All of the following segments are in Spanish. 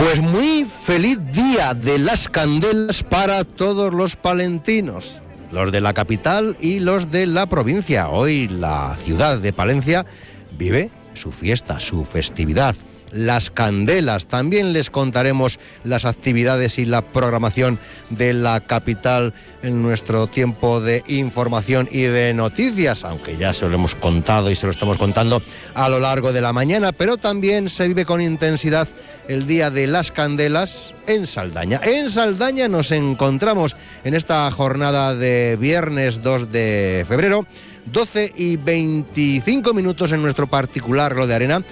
Pues muy feliz día de las candelas para todos los palentinos, los de la capital y los de la provincia. Hoy la ciudad de Palencia vive su fiesta, su festividad las candelas. También les contaremos las actividades y la programación de la capital en nuestro tiempo de información y de noticias, aunque ya se lo hemos contado y se lo estamos contando a lo largo de la mañana, pero también se vive con intensidad el Día de las Candelas en Saldaña. En Saldaña nos encontramos en esta jornada de viernes 2 de febrero. 12 y 25 minutos en nuestro particular lo de arena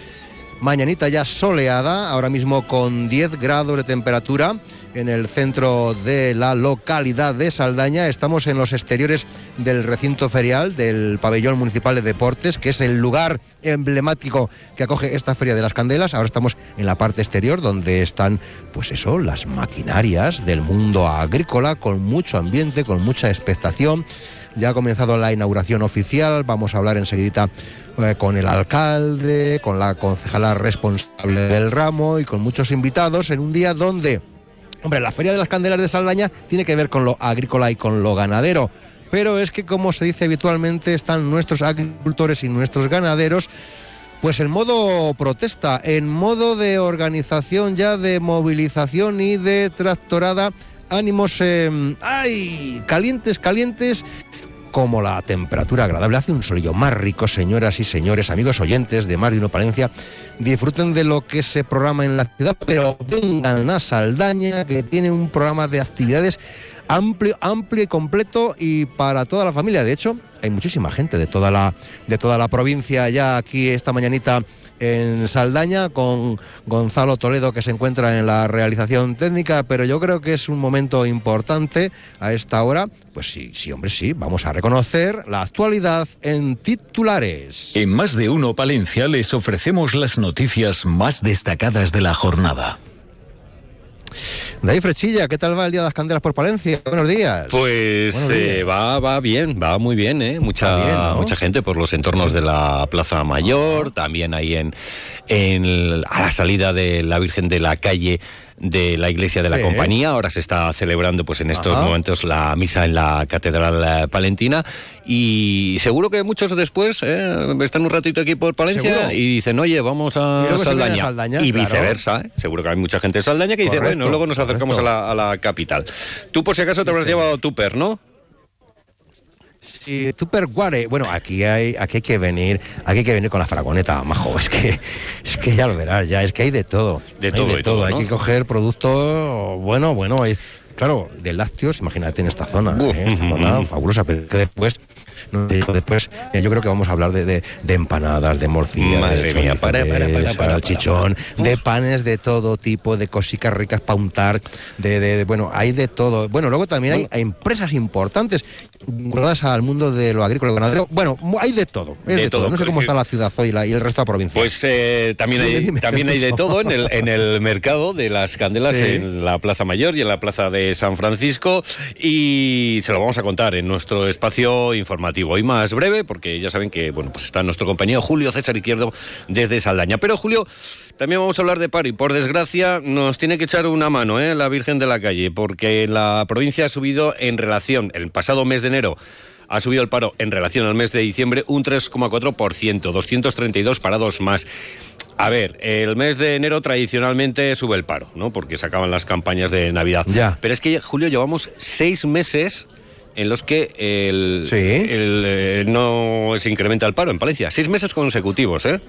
Mañanita ya soleada, ahora mismo con 10 grados de temperatura en el centro de la localidad de Saldaña. Estamos en los exteriores del recinto ferial del pabellón municipal de deportes, que es el lugar emblemático que acoge esta Feria de las Candelas. Ahora estamos en la parte exterior donde están, pues eso, las maquinarias del mundo agrícola con mucho ambiente, con mucha expectación. Ya ha comenzado la inauguración oficial, vamos a hablar enseguida eh, con el alcalde, con la concejala responsable del ramo y con muchos invitados en un día donde, hombre, la Feria de las Candelas de Saldaña tiene que ver con lo agrícola y con lo ganadero. Pero es que, como se dice habitualmente, están nuestros agricultores y nuestros ganaderos pues en modo protesta, en modo de organización ya de movilización y de tractorada, ánimos, eh, ay, calientes, calientes, como la temperatura agradable. Hace un solillo más rico, señoras y señores, amigos oyentes de Mar de Uno Palencia. Disfruten de lo que se programa en la ciudad, pero vengan a Saldaña, que tiene un programa de actividades amplio, amplio y completo y para toda la familia. De hecho, hay muchísima gente de toda la, de toda la provincia ya aquí esta mañanita en Saldaña con Gonzalo Toledo que se encuentra en la realización técnica, pero yo creo que es un momento importante a esta hora. Pues sí, sí, hombre, sí, vamos a reconocer la actualidad en titulares. En más de uno Palencia les ofrecemos las noticias más destacadas de la jornada. David Frechilla, ¿qué tal va el Día de las Candelas por Palencia? Buenos días. Pues eh, va, va bien, va muy bien, ¿eh? Mucha, mucha gente por los entornos de la Plaza Mayor, también ahí en, en, a la salida de la Virgen de la Calle de la Iglesia de la Compañía. Ahora se está celebrando pues en estos momentos la misa en la Catedral eh, Palentina y seguro que muchos después eh, están un ratito aquí por Palencia y dicen, oye, vamos a Saldaña. y viceversa. ¿eh? Seguro que hay mucha gente de Saldaña que dice, bueno, luego nos acercamos a la, a la, capital. Tú por si acaso te habrás llevado tu per, ¿no? Sí, Guare. Bueno, aquí hay, aquí hay que venir, aquí hay que venir con la fragoneta, majo. Es que, es que ya lo verás, ya, es que hay de todo. De todo, de todo. Hay que coger productos, bueno, bueno, claro, de lácteos, imagínate en esta zona, ¿eh? esta zona fabulosa, pero que después después eh, yo creo que vamos a hablar de, de, empanadas, de morcilla, de, mía, para, para, chichón, de panes de todo tipo, de cositas ricas para untar, de, de, bueno, hay de todo. Bueno, luego también hay, empresas importantes vinculadas al mundo de lo agrícola y ganadero. Bueno, hay de todo, de, todo. No sé cómo está la ciudad hoy y, el resto de la provincia. Pues eh, también hay, también hay de todo en el, en el mercado de las candelas en la Plaza Mayor y en la Plaza de San Francisco y se lo vamos a contar en nuestro espacio informativo Hoy más breve, porque ya saben que bueno, pues está nuestro compañero Julio César Izquierdo desde Saldaña. Pero Julio, también vamos a hablar de paro y por desgracia nos tiene que echar una mano ¿eh? la Virgen de la Calle, porque la provincia ha subido en relación, el pasado mes de enero, ha subido el paro en relación al mes de diciembre un 3,4%, 232 parados más. A ver, el mes de enero tradicionalmente sube el paro, ¿no? Porque se acaban las campañas de Navidad. Ya. Pero es que, Julio, llevamos seis meses en los que el, eh, no se incrementa el paro en Palencia. Seis meses consecutivos, ¿eh?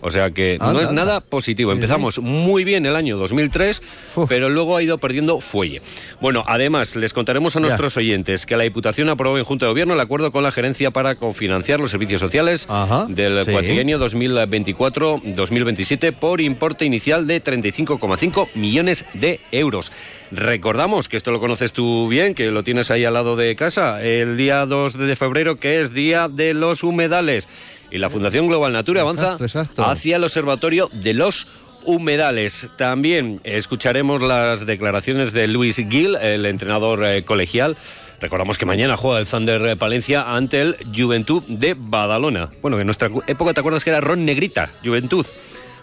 O sea que no es nada positivo. Empezamos muy bien el año 2003, pero luego ha ido perdiendo fuelle. Bueno, además, les contaremos a nuestros oyentes que la Diputación aprobó en Junta de Gobierno el acuerdo con la gerencia para cofinanciar los servicios sociales del sí. 2024-2027 por importe inicial de 35,5 millones de euros. Recordamos que esto lo conoces tú bien, que lo tienes ahí al lado de casa, el día 2 de febrero, que es Día de los Humedales. Y la Fundación Global Nature avanza hacia el Observatorio de los humedales. También escucharemos las declaraciones de Luis Gil, el entrenador eh, colegial. Recordamos que mañana juega el Thunder Palencia ante el Juventud de Badalona. Bueno, en nuestra época te acuerdas que era Ron Negrita, Juventud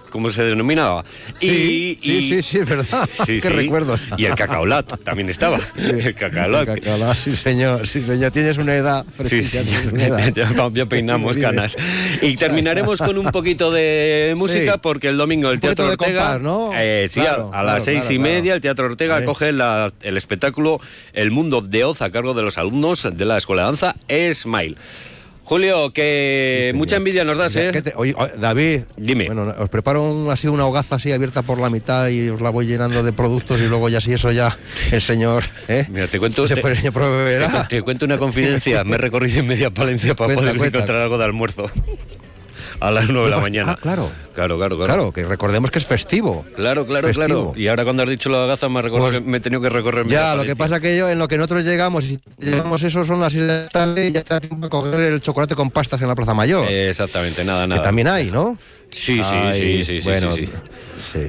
como se denominaba. Sí, y, sí, sí, es verdad. Sí, Qué recuerdos. Y el cacaolat también estaba. El cacaolat. El cacaolat, sí, señor. Sí, señor. Tienes una edad. Sí, sí. Ya, peinamos canas. Y terminaremos con un poquito de música porque el domingo el Teatro Ortega. ¿no? Eh, sí, a, las seis y media el Teatro Ortega coge el espectáculo El Mundo de Oz a cargo de los alumnos de la Escuela de Danza Smile. Julio, que mucha envidia nos das, ¿eh? oye, David, dime. Bueno, os preparo así una hogaza así abierta por la mitad y os la voy llenando de productos y luego ya si eso ya el señor, ¿eh? Mira, te cuento, te, te, cuento una confidencia. Me he recorrido en media Palencia para poder encontrar algo de almuerzo a las 9 de la mañana. Ah, claro. Claro, claro, claro. Claro, que recordemos que es festivo. Claro, claro, claro. Y ahora cuando has dicho la gaza me, pues, me he tenido que recorrer. Ya, lo que pasa que yo, en lo que nosotros llegamos, y si llegamos eso son las islas de tarde, ya te da tiempo a coger el chocolate con pastas en la Plaza Mayor. exactamente, nada, nada. Que también hay, ¿no? Sí, sí, sí, sí, bueno, sí, sí.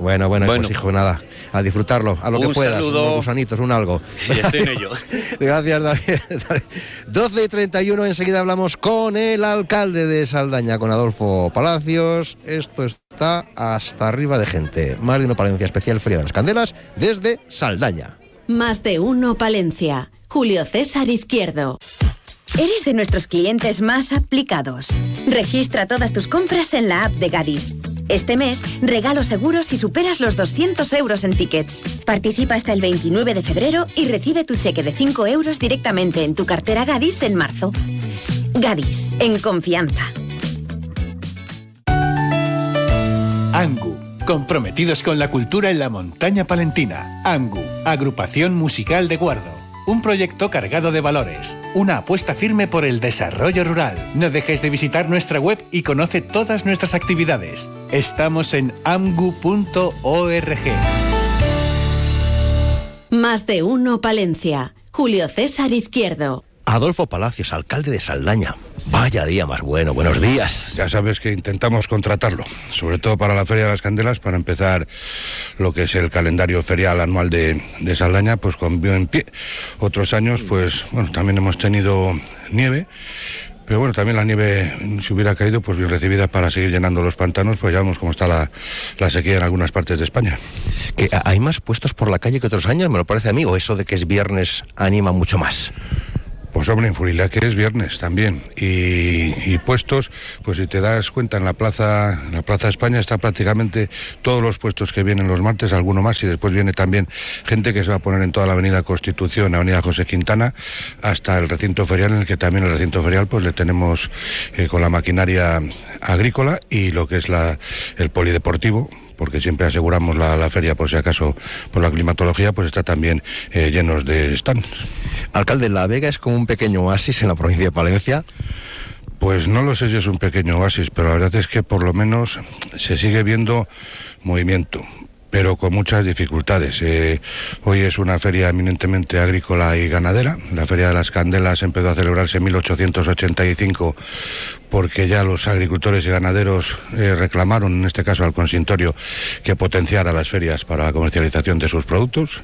Bueno, bueno, bueno, pues hijo, nada a disfrutarlo, a lo que puedas, saludo. unos gusanitos, un algo. Sí, estoy en ello. Gracias, David. 12 y 31, enseguida hablamos con el alcalde de Saldaña, con Adolfo Palacios. Esto está hasta arriba de gente. Más de uno Palencia, especial Feria de las Candelas, desde Saldaña. Más de uno Palencia. Julio César Izquierdo. Eres de nuestros clientes más aplicados. Registra todas tus compras en la app de Gadis. Este mes, regalo seguro si superas los 200 euros en tickets. Participa hasta el 29 de febrero y recibe tu cheque de 5 euros directamente en tu cartera Gadis en marzo. Gadis, en confianza. Angu, comprometidos con la cultura en la montaña palentina. Angu, agrupación musical de Guardo. Un proyecto cargado de valores, una apuesta firme por el desarrollo rural. No dejes de visitar nuestra web y conoce todas nuestras actividades. Estamos en amgu.org. Más de uno Palencia. Julio César Izquierdo. Adolfo Palacios, alcalde de Saldaña. Vaya día más bueno, buenos días. Ya sabes que intentamos contratarlo, sobre todo para la Feria de las Candelas, para empezar lo que es el calendario ferial anual de, de Saldaña, pues con en pie. Otros años, pues bueno, también hemos tenido nieve. Pero bueno, también la nieve, si hubiera caído, pues bien recibida para seguir llenando los pantanos, pues ya vemos cómo está la, la sequía en algunas partes de España. ¿Que ¿Hay más puestos por la calle que otros años? Me lo parece a mí, o eso de que es viernes anima mucho más. Pues hombre, en que es viernes también. Y, puestos, pues si te das cuenta, en la plaza, en la Plaza España está prácticamente todos los puestos que vienen los martes, alguno más, y después viene también gente que se va a poner en toda la avenida Constitución, avenida José Quintana, hasta el recinto ferial, en el que también el recinto ferial, pues le tenemos eh, con la maquinaria agrícola y lo que es el polideportivo, porque siempre aseguramos la, feria por si acaso por la climatología, pues está también eh, llenos de stands. Alcalde, La Vega es como un pequeño oasis en la provincia de Palencia. Pues no lo sé si es un pequeño oasis, pero la verdad es que por lo menos se sigue viendo movimiento pero con muchas dificultades. Eh, hoy es una feria eminentemente agrícola y ganadera. La Feria de las Candelas empezó a celebrarse en 1885 porque ya los agricultores y ganaderos eh, reclamaron, en este caso al consistorio, que potenciara las ferias para la comercialización de sus productos.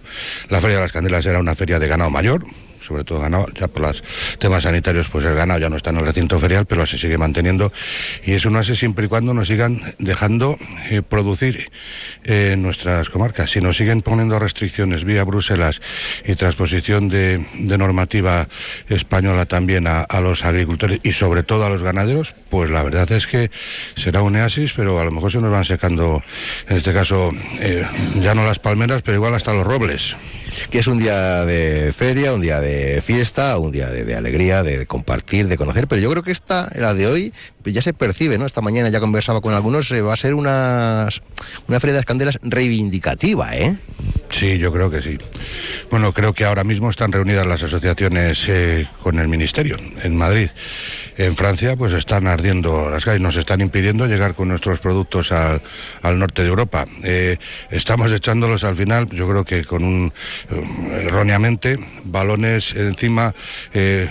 La Feria de las Candelas era una feria de ganado mayor, sobre todo ganado, ya por los temas sanitarios, pues el ganado ya no está en el recinto ferial, pero se sigue manteniendo y eso no hace siempre y cuando nos sigan dejando eh, producir en nuestras comarcas. Si nos siguen poniendo restricciones vía Bruselas y transposición de, normativa española también a, los agricultores y sobre todo a los ganaderos, pues la verdad es que será un oasis, pero a lo mejor se nos van secando, en este caso, eh, ya no las palmeras, pero igual hasta los robles. Que es un día de feria, un día de fiesta, un día de, alegría, de compartir, de conocer, pero yo creo que esta, la de hoy, ya se percibe, ¿no? Esta mañana ya conversaba con algunos, eh, va a ser una, una feria de las candelas reivindicativa, ¿eh? Sí, yo creo que sí. Bueno, creo que ahora mismo están reunidas las asociaciones eh, con el Ministerio en Madrid. En Francia, pues están ardiendo las calles, nos están impidiendo llegar con nuestros productos al, norte de Europa. Eh, estamos echándolos al final, yo creo que con un, eh, erróneamente, balones encima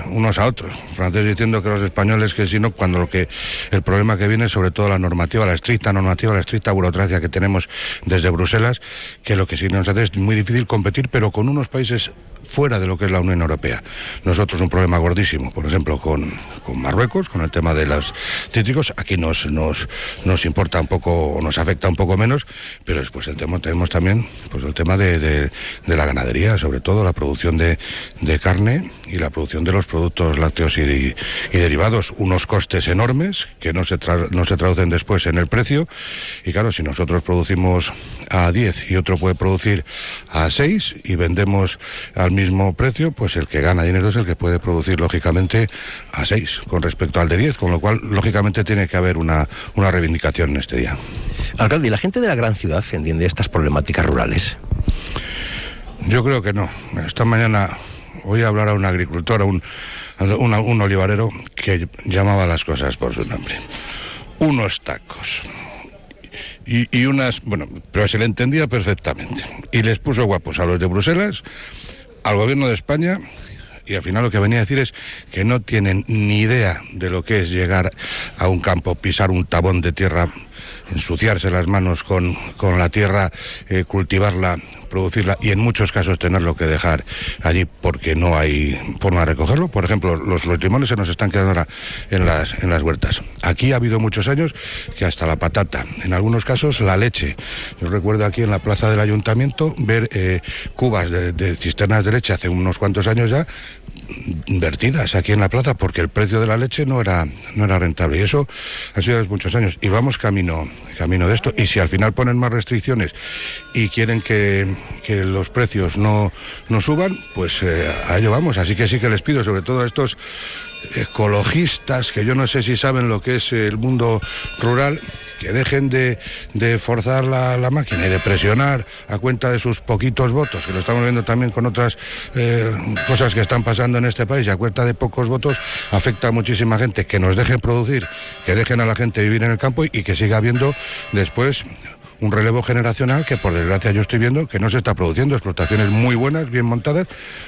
unos a otros. Franceses diciendo que los españoles que si no, cuando lo que el problema que viene sobre todo la normativa, la estricta normativa, la estricta burocracia que tenemos desde Bruselas, que lo que sí nos hace es muy difícil competir, pero con unos países fuera de lo que es la Unión Europea. Nosotros un problema gordísimo, por ejemplo, con, Marruecos, con el tema de los cítricos, aquí nos, nos, nos importa un poco, o nos afecta un poco menos, pero después el tema, tenemos también pues, el tema de, la ganadería, sobre todo la producción de, carne y la producción de los productos lácteos y, derivados, unos costes enormes que no se, no se traducen después en el precio, y claro, si nosotros producimos a 10 y otro puede producir a 6 y vendemos al mismo precio, pues el que gana dinero es el que puede producir lógicamente a 6 con respecto al de 10, con lo cual lógicamente tiene que haber una, una reivindicación en este día. Alcalde, ¿y la gente de la gran ciudad entiende estas problemáticas rurales? Yo creo que no. Esta mañana voy a hablar a un agricultor, a un, un olivarero que llamaba las cosas por su nombre. Unos tacos y, unas, bueno, pero se le entendía perfectamente. Y les puso guapos a los de Bruselas, al gobierno de España y al final lo que venía a decir es que no tienen ni idea de lo que es llegar a un campo, pisar un tabón de tierra, ensuciarse las manos con, con la tierra, eh, cultivarla, producirla y en muchos casos tenerlo que dejar allí porque no hay forma de recogerlo. Por ejemplo, los, los limones se nos están quedando ahora en las, en las huertas. Aquí ha habido muchos años que hasta la patata, en algunos casos la leche. Yo recuerdo aquí en la plaza del ayuntamiento ver eh, cubas de, cisternas de leche hace unos cuantos años ya vertidas aquí en la plaza porque el precio de la leche no era, no era rentable. Y eso ha sido hace muchos años. Y vamos camino, camino de esto. Y si al final ponen más restricciones y quieren que, los precios no, no suban, pues eh, a ello vamos. Así que sí que les pido, sobre todo a estos ecologistas, que yo no sé si saben lo que es el mundo rural, que dejen de, forzar la, máquina y de presionar a cuenta de sus poquitos votos, que lo estamos viendo también con otras eh, cosas que están pasando en este país, y a cuenta de pocos votos afecta a muchísima gente, que nos dejen producir, que dejen a la gente vivir en el campo y, y que siga habiendo después un relevo generacional que por desgracia yo estoy viendo que no se está produciendo, explotaciones muy buenas, bien montadas,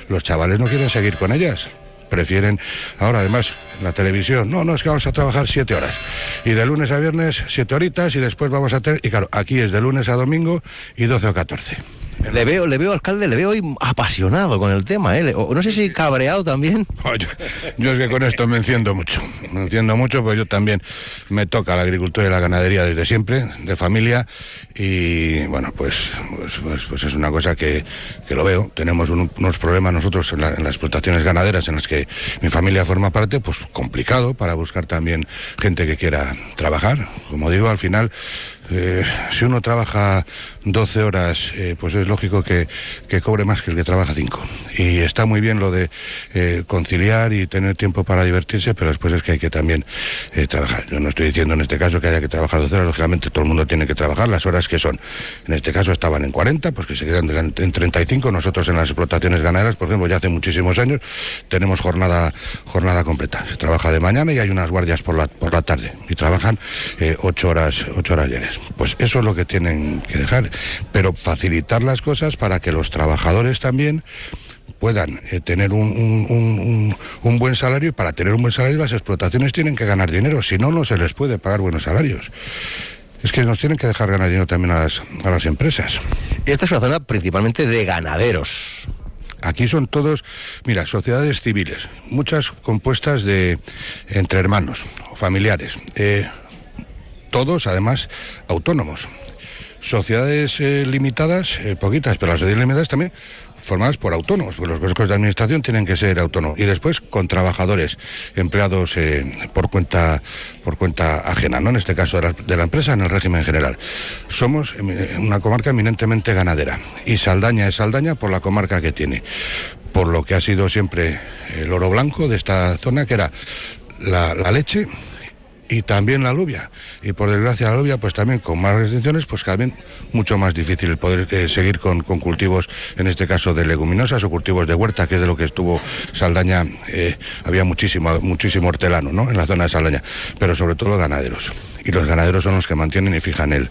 los chavales no quieren seguir con ellas. Prefieren ahora además la televisión, no, no es que vamos a trabajar siete horas. Y de lunes a viernes siete horitas y después vamos a tener, y claro, aquí es de lunes a domingo y 12 o 14. Le veo, le veo, alcalde, le veo hoy apasionado con el tema, ¿eh? no sé si cabreado también. yo, es que con esto me enciendo mucho, me enciendo mucho, pues yo también me toca la agricultura y la ganadería desde siempre, de familia, y bueno, pues, pues, pues, pues es una cosa que, que lo veo. Tenemos unos problemas nosotros en, en, las explotaciones ganaderas en las que mi familia forma parte, pues complicado para buscar también gente que quiera trabajar. Como digo, al final eh, si uno trabaja 12 horas, eh, pues es lógico que, cobre más que el que trabaja 5. Y está muy bien lo de eh, conciliar y tener tiempo para divertirse, pero después es que hay que también trabajar. Yo no estoy diciendo en este caso que haya que trabajar 12 horas, lógicamente todo el mundo tiene que trabajar las horas que son. En este caso estaban en 40, pues que se quedan en 35. Nosotros en las explotaciones ganaderas, por ejemplo, ya hace muchísimos años, tenemos jornada, jornada completa. Se trabaja de mañana y hay unas guardias por la, por la tarde. Y trabajan 8 horas, 8 horas diarias. Pues eso es lo que tienen que dejar, pero facilitar las cosas para que los trabajadores también puedan eh, tener un, buen salario y para tener un buen salario las explotaciones tienen que ganar dinero, si no, no se les puede pagar buenos salarios. Es que nos tienen que dejar ganar dinero también a las, a las empresas. Esta es una zona principalmente de ganaderos. Aquí son todos, mira, sociedades civiles, muchas compuestas de entre hermanos o familiares. Eh, todos además autónomos. Sociedades eh, limitadas, eh, poquitas, pero las sociedades limitadas también formadas por autónomos, los consejos de administración tienen que ser autónomos. Y después con trabajadores, empleados eh, por cuenta por cuenta ajena, ¿no? En este caso de la, empresa, en el régimen general. Somos una comarca eminentemente ganadera. Y Saldaña es Saldaña por la comarca que tiene. Por lo que ha sido siempre el oro blanco de esta zona, que era la leche y también la alubia. Y por desgracia la alubia, pues también con más restricciones, pues también mucho más difícil poder eh, seguir con, con, cultivos, en este caso de leguminosas o cultivos de huerta, que es de lo que estuvo Saldaña, eh, había muchísimo, muchísimo hortelano ¿no? en la zona de Saldaña, pero sobre todo ganaderos. Y los ganaderos son los que mantienen y fijan el,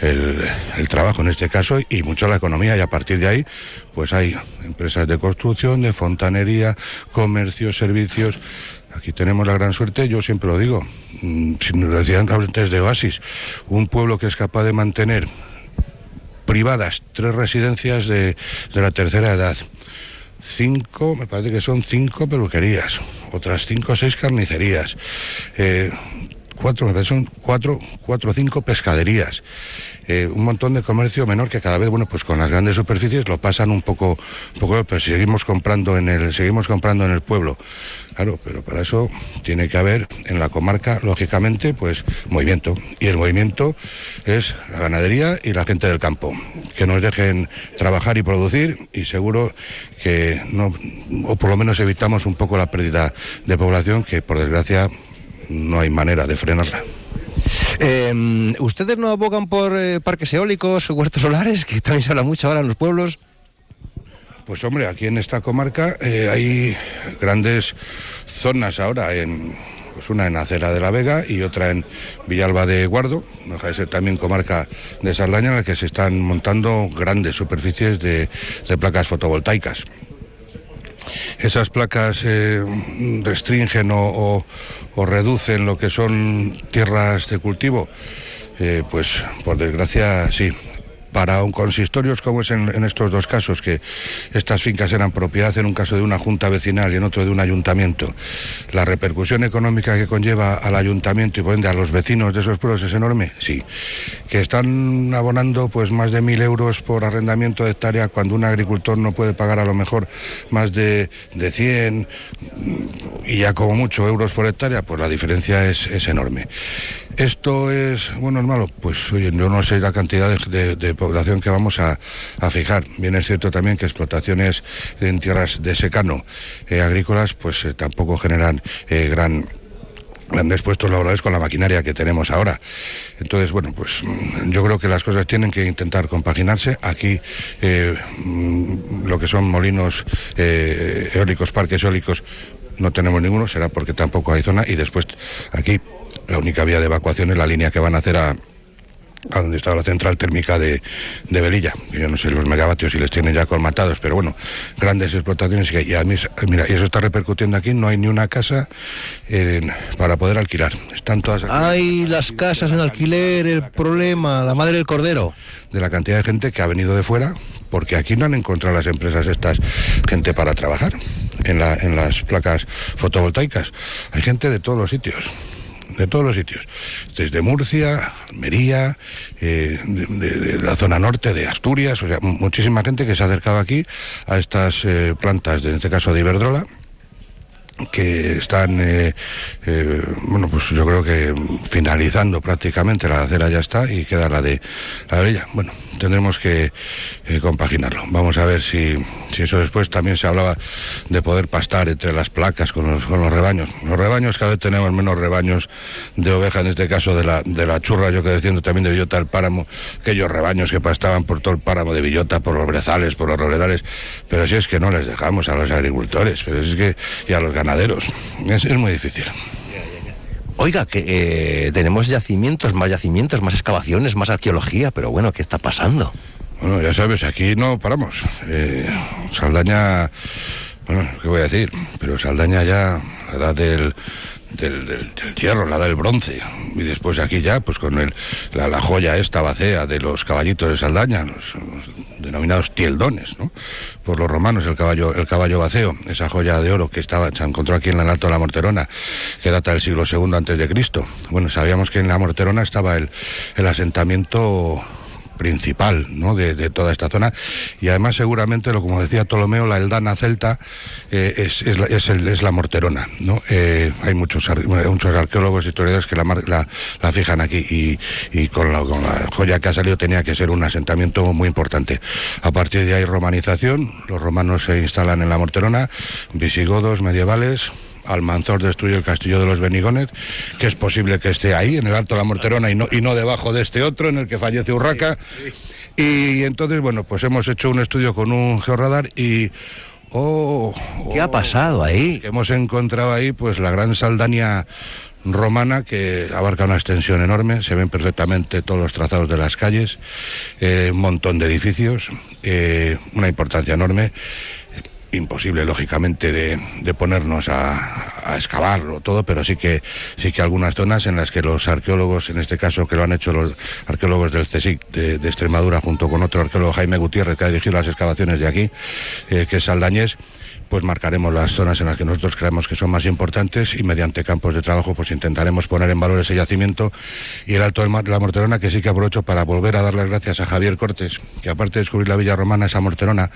el, el trabajo en este caso y mucho la economía y a partir de ahí pues hay empresas de construcción, de fontanería, comercio, servicios, Aquí tenemos la gran suerte, yo siempre lo digo, mm, si nos decían antes de Oasis, un pueblo que es capaz de mantener privadas tres residencias de, de la tercera edad, cinco, me parece que son cinco peluquerías, otras cinco o seis carnicerías, eh, cuatro, son cuatro, cuatro o cinco pescaderías. Eh, un montón de comercio menor que cada vez, bueno, pues con las grandes superficies lo pasan un poco, un poco, pero seguimos comprando en el, seguimos comprando en el pueblo. Claro, pero para eso tiene que haber en la comarca, lógicamente, pues movimiento. Y el movimiento es la ganadería y la gente del campo. Que nos dejen trabajar y producir y seguro que no, o por lo menos evitamos un poco la pérdida de población que por desgracia no hay manera de frenarla. Eh, ¿Ustedes no abogan por eh, parques eólicos, huertos solares, que también se habla mucho ahora en los pueblos? Pues hombre, aquí en esta comarca eh, hay grandes zonas ahora, en, pues una en Acera de la Vega y otra en Villalba de Guardo, deja de ser también comarca de Saldaña, en la que se están montando grandes superficies de, placas fotovoltaicas. Esas placas eh, restringen o, reducen lo que son tierras de cultivo, eh, pues por desgracia sí para un consistorios como es en, estos dos casos, que estas fincas eran propiedad en un caso de una junta vecinal y en otro de un ayuntamiento, la repercusión económica que conlleva al ayuntamiento y por ende a los vecinos de esos pueblos es enorme, sí. Que están abonando pues más de mil euros por arrendamiento de hectárea cuando un agricultor no puede pagar a lo mejor más de, de 100 y ya como mucho euros por hectárea, pues la diferencia es, es enorme. ¿Esto es bueno es malo? Pues oye, yo no sé la cantidad de, población que vamos a, fijar. Bien es cierto también que explotaciones en tierras de secano eh, agrícolas pues eh, tampoco generan eh, gran grandes puestos laborales con la maquinaria que tenemos ahora. Entonces, bueno, pues yo creo que las cosas tienen que intentar compaginarse. Aquí eh, lo que son molinos eólicos, parques eólicos, no tenemos ninguno, será porque tampoco hay zona. Y después aquí la única vía de evacuación es la línea que van a hacer a, a donde está la central térmica de, de Velilla. Yo no sé los megavatios si les tienen ya colmatados, pero bueno, grandes explotaciones. Y, a mí, mira, y eso está repercutiendo aquí. No hay ni una casa eh, para poder alquilar. Están todas. Aquí. Hay las casas en alquiler, el problema, la madre del cordero. De la cantidad de gente que ha venido de fuera, porque aquí no han encontrado las empresas estas gente para trabajar en, la, en las placas fotovoltaicas. Hay gente de todos los sitios de todos los sitios, desde Murcia, Almería, eh, de, la zona norte de Asturias, o sea, muchísima gente que se ha acercado aquí a estas eh, plantas, en este caso de Iberdrola, que están, eh, eh, bueno, pues yo creo que finalizando prácticamente la acera ya está y queda la de la de ella. Bueno, tendremos que eh, compaginarlo. Vamos a ver si, si, eso después también se hablaba de poder pastar entre las placas con los, con los rebaños. Los rebaños cada vez tenemos menos rebaños de oveja, en este caso de la, de la churra, yo que diciendo también de Villota del Páramo, aquellos rebaños que pastaban por todo el páramo de Villota, por los brezales, por los robledales, pero si es que no les dejamos a los agricultores, pero es que y a los ganaderos es, es muy difícil. Oiga, que eh, tenemos yacimientos, más yacimientos, más excavaciones, más arqueología, pero bueno, ¿qué está pasando? Bueno, ya sabes, aquí no paramos. Eh, Saldaña, bueno, ¿qué voy a decir? Pero Saldaña ya, la edad del, del, hierro, la del bronce. Y después aquí ya, pues con el, la, la, joya esta vacea de los caballitos de Saldaña, los, los, denominados tieldones, ¿no? Por los romanos, el caballo, el caballo vaceo, esa joya de oro que estaba, se encontró aquí en el Alto de la Morterona, que data del siglo II antes de Cristo. Bueno, sabíamos que en la Morterona estaba el, el asentamiento principal de, toda esta zona y además seguramente, lo como decía Ptolomeo, la Eldana celta eh, es, es, la, es, la morterona. ¿no? Eh, hay muchos, muchos arqueólogos y historiadores que la, la, fijan aquí y, y con, la, con, la, joya que ha salido tenía que ser un asentamiento muy importante. A partir de ahí romanización, los romanos se instalan en la morterona, visigodos, medievales, Almanzor destruye el castillo de los Benigones, que es posible que esté ahí, en el Alto de la Morterona, y no, y no debajo de este otro, en el que fallece Urraca. Y entonces, bueno, pues hemos hecho un estudio con un georradar y... Oh, ¿Qué ha pasado ahí? hemos encontrado ahí, pues la gran Saldaña romana que abarca una extensión enorme, se ven perfectamente todos los trazados de las calles, eh, un montón de edificios, eh, una importancia enorme imposible lógicamente de, ponernos a, excavarlo todo pero sí que sí que algunas zonas en las que los arqueólogos en este caso que lo han hecho los arqueólogos del CSIC de, Extremadura junto con otro arqueólogo Jaime Gutiérrez que ha dirigido las excavaciones de aquí eh, que es Saldañés pues marcaremos las zonas en las que nosotros creemos que son más importantes y mediante campos de trabajo pues intentaremos poner en valor ese yacimiento y el Alto de la Morterona que sí que aprovecho para volver a dar las gracias a Javier Cortés que aparte de descubrir la Villa Romana esa Morterona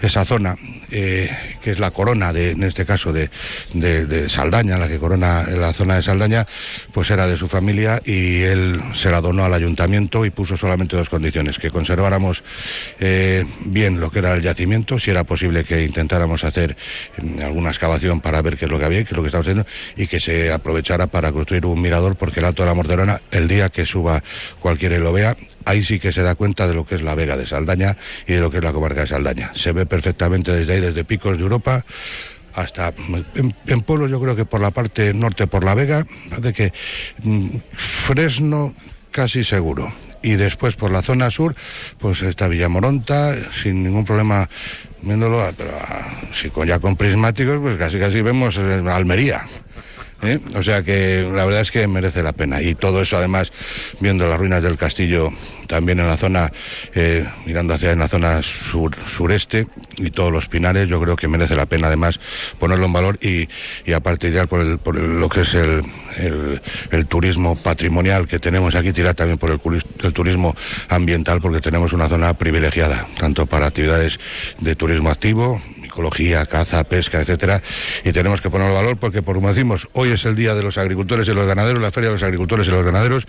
esa zona eh, que es la corona de en este caso de, de, Saldaña la que corona la zona de Saldaña pues era de su familia y él se la donó al ayuntamiento y puso solamente dos condiciones que conserváramos eh, bien lo que era el yacimiento si era posible que intentáramos hacer alguna excavación para ver qué es lo que había qué es lo que estaba haciendo y que se aprovechara para construir un mirador porque el Alto de la Morterona, el día que suba cualquiera y lo vea, ahí sí que se da cuenta de lo que es la Vega de Saldaña y de lo que es la comarca de Saldaña. Se ve perfectamente desde ahí, desde picos de Europa hasta en, pueblos yo creo que por la parte norte por la Vega, de que mm, Fresno casi seguro y después por la zona sur, pues está Villamoronta, sin ningún problema viéndolo, pero ah, si con, ya con prismáticos, pues casi casi vemos Almería. ¿Eh? O sea que la verdad es que merece la pena. Y todo eso además, viendo las ruinas del castillo también en la zona, eh, mirando hacia en la zona sur, sureste y todos los pinares, yo creo que merece la pena además ponerlo en valor y, y aparte ideal por, el, por lo que es el, el, turismo patrimonial que tenemos aquí, tirar también por el turismo ambiental porque tenemos una zona privilegiada, tanto para actividades de turismo activo, ecología, caza, pesca, etcétera, y tenemos que poner valor porque, por como decimos, hoy es el día de los agricultores y los ganaderos, la feria de los agricultores y los ganaderos,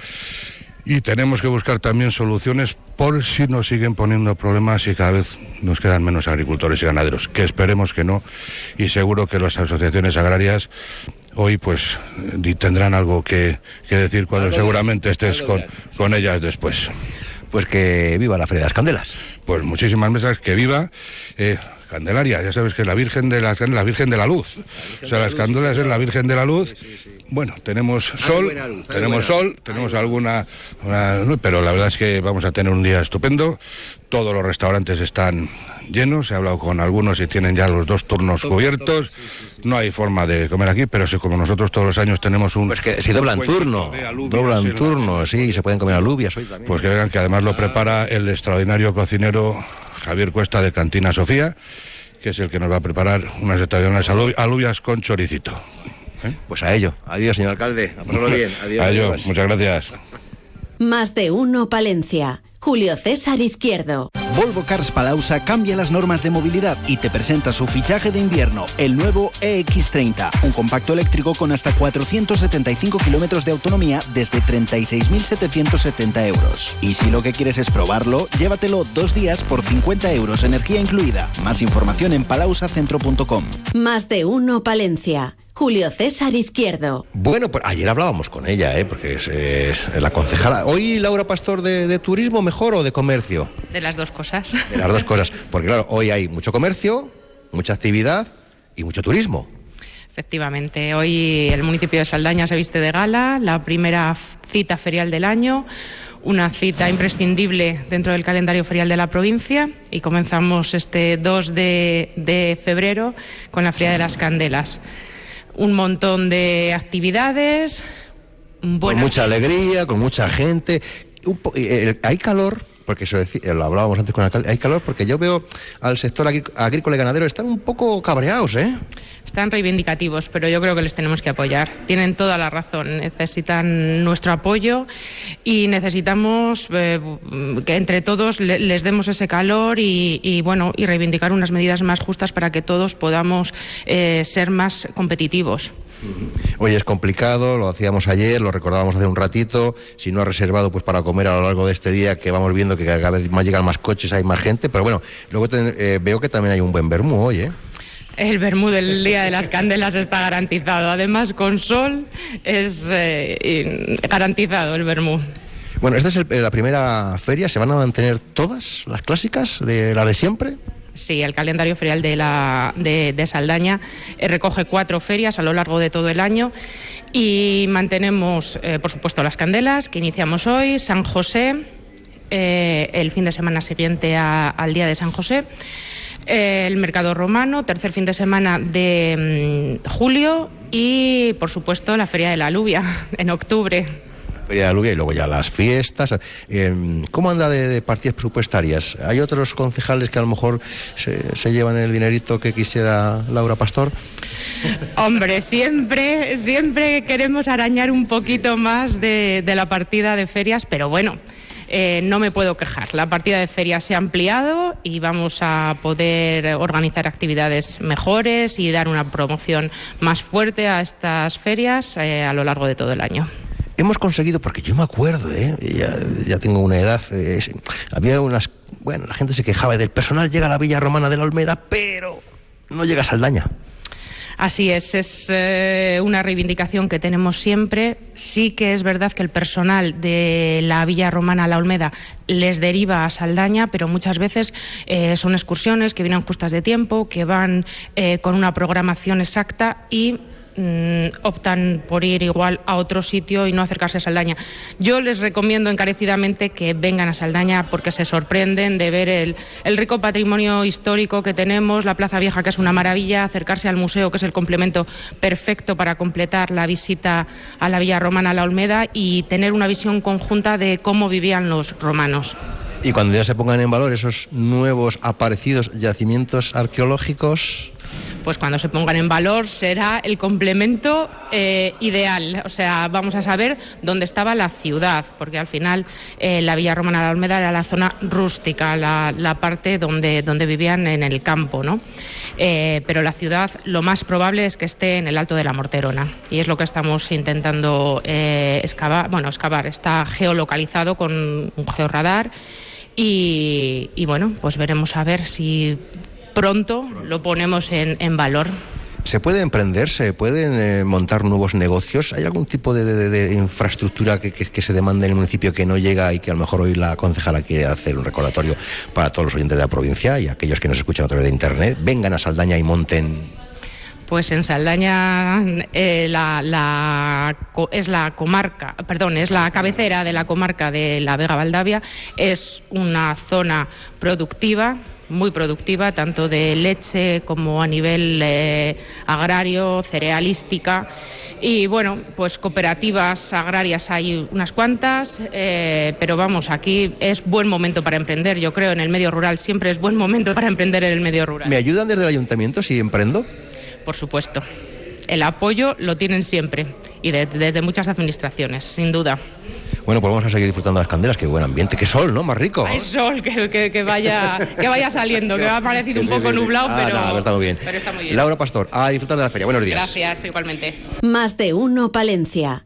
y tenemos que buscar también soluciones por si nos siguen poniendo problemas y cada vez nos quedan menos agricultores y ganaderos, que esperemos que no, y seguro que las asociaciones agrarias hoy pues tendrán algo que, decir cuando seguramente estés con, con ellas después. Pues que viva la Feria de las Candelas. Pues muchísimas mesas, que viva. Eh, Candelaria, ya sabes que es la Virgen de la, la Virgen de la Luz. O sea, las candelas es la Virgen de la Luz. Bueno, tenemos sol, tenemos sol, tenemos alguna, pero la verdad es que vamos a tener un día estupendo. Todos los restaurantes están llenos, he hablado con algunos y tienen ya los dos turnos cubiertos. No hay forma de comer aquí, pero si como nosotros todos los años tenemos un... Pues que si doblan turno, doblan turno, sí, se pueden comer alubias hoy también. Pues que vean que además lo prepara el extraordinario cocinero Javier Cuesta de Cantina Sofía, que es el que nos va a preparar unas extraordinarias alubias con choricito. ¿Eh? Pues a ello. Adiós, señor alcalde. A bien. Adiós. A ello. Muchas gracias. Más de uno, Palencia. Julio César Izquierdo. Volvo Cars Palausa cambia las normas de movilidad y te presenta su fichaje de invierno, el nuevo EX30, un compacto eléctrico con hasta 475 kilómetros de autonomía desde 36.770 euros. Y si lo que quieres es probarlo, llévatelo dos días por 50 euros, energía incluida. Más información en palausacentro.com. Más de uno, Palencia. Julio César Izquierdo. Bueno, pues ayer hablábamos con ella, ¿eh? porque es, la concejala. Hoy Laura Pastor de, turismo mejor o de comercio? De las dos cosas. De las dos cosas, porque claro, hoy hay mucho comercio, mucha actividad y mucho turismo. Efectivamente, hoy el municipio de Saldaña se viste de gala, la primera cita ferial del año, una cita imprescindible dentro del calendario ferial de la provincia y comenzamos este 2 de, de febrero con la Feria de las Candelas un montón de actividades. Con mucha alegría, con mucha gente. Eh, hay calor, porque eso eh, lo hablábamos antes con el alcalde, hay calor porque yo veo al sector agrícola y ganadero están un poco cabreados, ¿eh? Están reivindicativos, pero yo creo que les tenemos que apoyar. Tienen toda la razón, necesitan nuestro apoyo y necesitamos eh, que entre todos les demos ese calor y, bueno y reivindicar unas medidas más justas para que todos podamos eh, ser más competitivos. Hoy es complicado, lo hacíamos ayer, lo recordábamos hace un ratito. Si no ha reservado pues para comer a lo largo de este día, que vamos viendo que cada vez más llegan más coches, hay más gente. Pero bueno, luego eh, veo que también hay un buen vermú hoy. El vermú del Día de las Candelas está garantizado. Además, con sol es eh, garantizado el vermú. Bueno, esta es la primera feria. ¿Se van a mantener todas las clásicas de la de siempre? Sí, el calendario ferial de, la, de, Saldaña eh, recoge cuatro ferias a lo largo de todo el año y mantenemos, eh, por supuesto, las candelas que iniciamos hoy, San José, eh, el fin de semana siguiente al día de San José. El mercado romano, tercer fin de semana de mm, julio y, por supuesto, la Feria de la Alubia en octubre. Feria de y luego ya las fiestas. Eh, ¿Cómo anda de, partidas presupuestarias? ¿Hay otros concejales que a lo mejor se, llevan el dinerito que quisiera Laura Pastor? Hombre, siempre, siempre queremos arañar un poquito más de, la partida de ferias, pero bueno. Eh, no me puedo quejar. La partida de ferias se ha ampliado y vamos a poder organizar actividades mejores y dar una promoción más fuerte a estas ferias eh, a lo largo de todo el año hemos conseguido, porque yo me acuerdo, ¿eh? ya, tengo una edad, eh, había unas, bueno, la gente se quejaba del personal llega a la Villa Romana de la Olmeda, pero no llega a Saldaña. Así es, es eh, una reivindicación que tenemos siempre. Sí que es verdad que el personal de la Villa Romana La Olmeda les deriva a Saldaña, pero muchas veces son excursiones que vienen justas de tiempo, que van con una programación exacta y Mm, optan por ir igual a otro sitio y no acercarse a Saldaña. Yo les recomiendo encarecidamente que vengan a Saldaña porque se sorprenden de ver el, rico patrimonio histórico que tenemos, la Plaza Vieja, que es una maravilla, acercarse al museo, que es el complemento perfecto para completar la visita a la Villa Romana, la Olmeda, y tener una visión conjunta de cómo vivían los romanos. Y cuando ya se pongan en valor esos nuevos aparecidos yacimientos arqueológicos, pues cuando se pongan en valor será el complemento eh, ideal. O sea, vamos a saber dónde estaba la ciudad, porque al final eh, la Villa Romana de la Almeda era la zona rústica, la, parte donde, donde vivían en el campo, ¿no? Eh, pero la ciudad lo más probable es que esté en el Alto de la Morterona y es lo que estamos intentando excavar, bueno, excavar, está geolocalizado con un georradar y, y bueno, pues veremos a ver si pronto lo ponemos en, valor. ¿Se puede emprender? ¿Se pueden eh, montar nuevos negocios? ¿Hay algún tipo de, infraestructura que, se demanda en el municipio que no llega y que a lo mejor hoy la concejala quiere hacer un recordatorio para todos los oyentes de la provincia y aquellos que nos escuchan a través de Internet? Vengan a Saldaña y monten pues en Saldaña eh, la, es la comarca, perdón, es la cabecera de la comarca de la Vega Valdavia, es una zona productiva muy productiva, tanto de leche como a nivel eh, agrario, cerealística. Y bueno, pues cooperativas agrarias hay unas cuantas, eh, pero vamos, aquí es buen momento para emprender, yo creo, en el medio rural siempre es buen momento para emprender en el medio rural. ¿Me ayudan desde el ayuntamiento si emprendo? Por supuesto. El apoyo lo tienen siempre y desde muchas administraciones, sin duda. Bueno, pues vamos a seguir disfrutando las candelas. Qué buen ambiente, qué sol, ¿no? Más rico. Hay sol, que, vaya, que vaya saliendo, que va a parecer un poco nublado, ah, pero, está muy bien. pero está muy bien. Laura Pastor, a disfrutar de la feria. Buenos días. Gracias, igualmente. Más de uno, Palencia.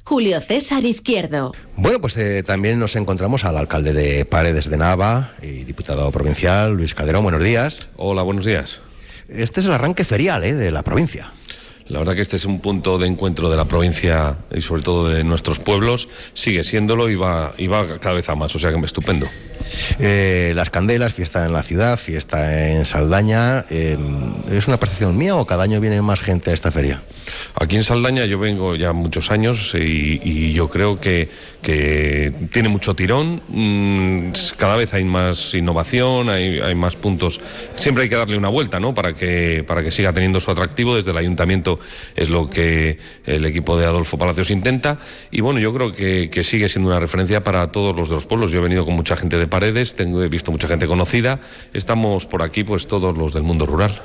Julio César Izquierdo. Bueno, pues eh, también nos encontramos al alcalde de Paredes de Nava y diputado provincial, Luis Calderón. Buenos días. Hola, buenos días. Este es el arranque ferial eh, de la provincia. La verdad que este es un punto de encuentro de la provincia y sobre todo de nuestros pueblos. Sigue siéndolo y va, y va cada vez a más, o sea que me estupendo. Eh, las candelas, fiesta en la ciudad, fiesta en Saldaña. Eh, ¿Es una percepción mía o cada año viene más gente a esta feria? Aquí en Saldaña yo vengo ya muchos años y, yo creo que, que, tiene mucho tirón. Mm, cada vez hay más innovación, hay, hay, más puntos. Siempre hay que darle una vuelta, ¿no? Para que, para que siga teniendo su atractivo. Desde el ayuntamiento es lo que el equipo de Adolfo Palacios intenta. Y bueno, yo creo que, que sigue siendo una referencia para todos los de los pueblos. Yo he venido con mucha gente de Paredes, he visto mucha gente conocida. Estamos por aquí, pues todos los del mundo rural.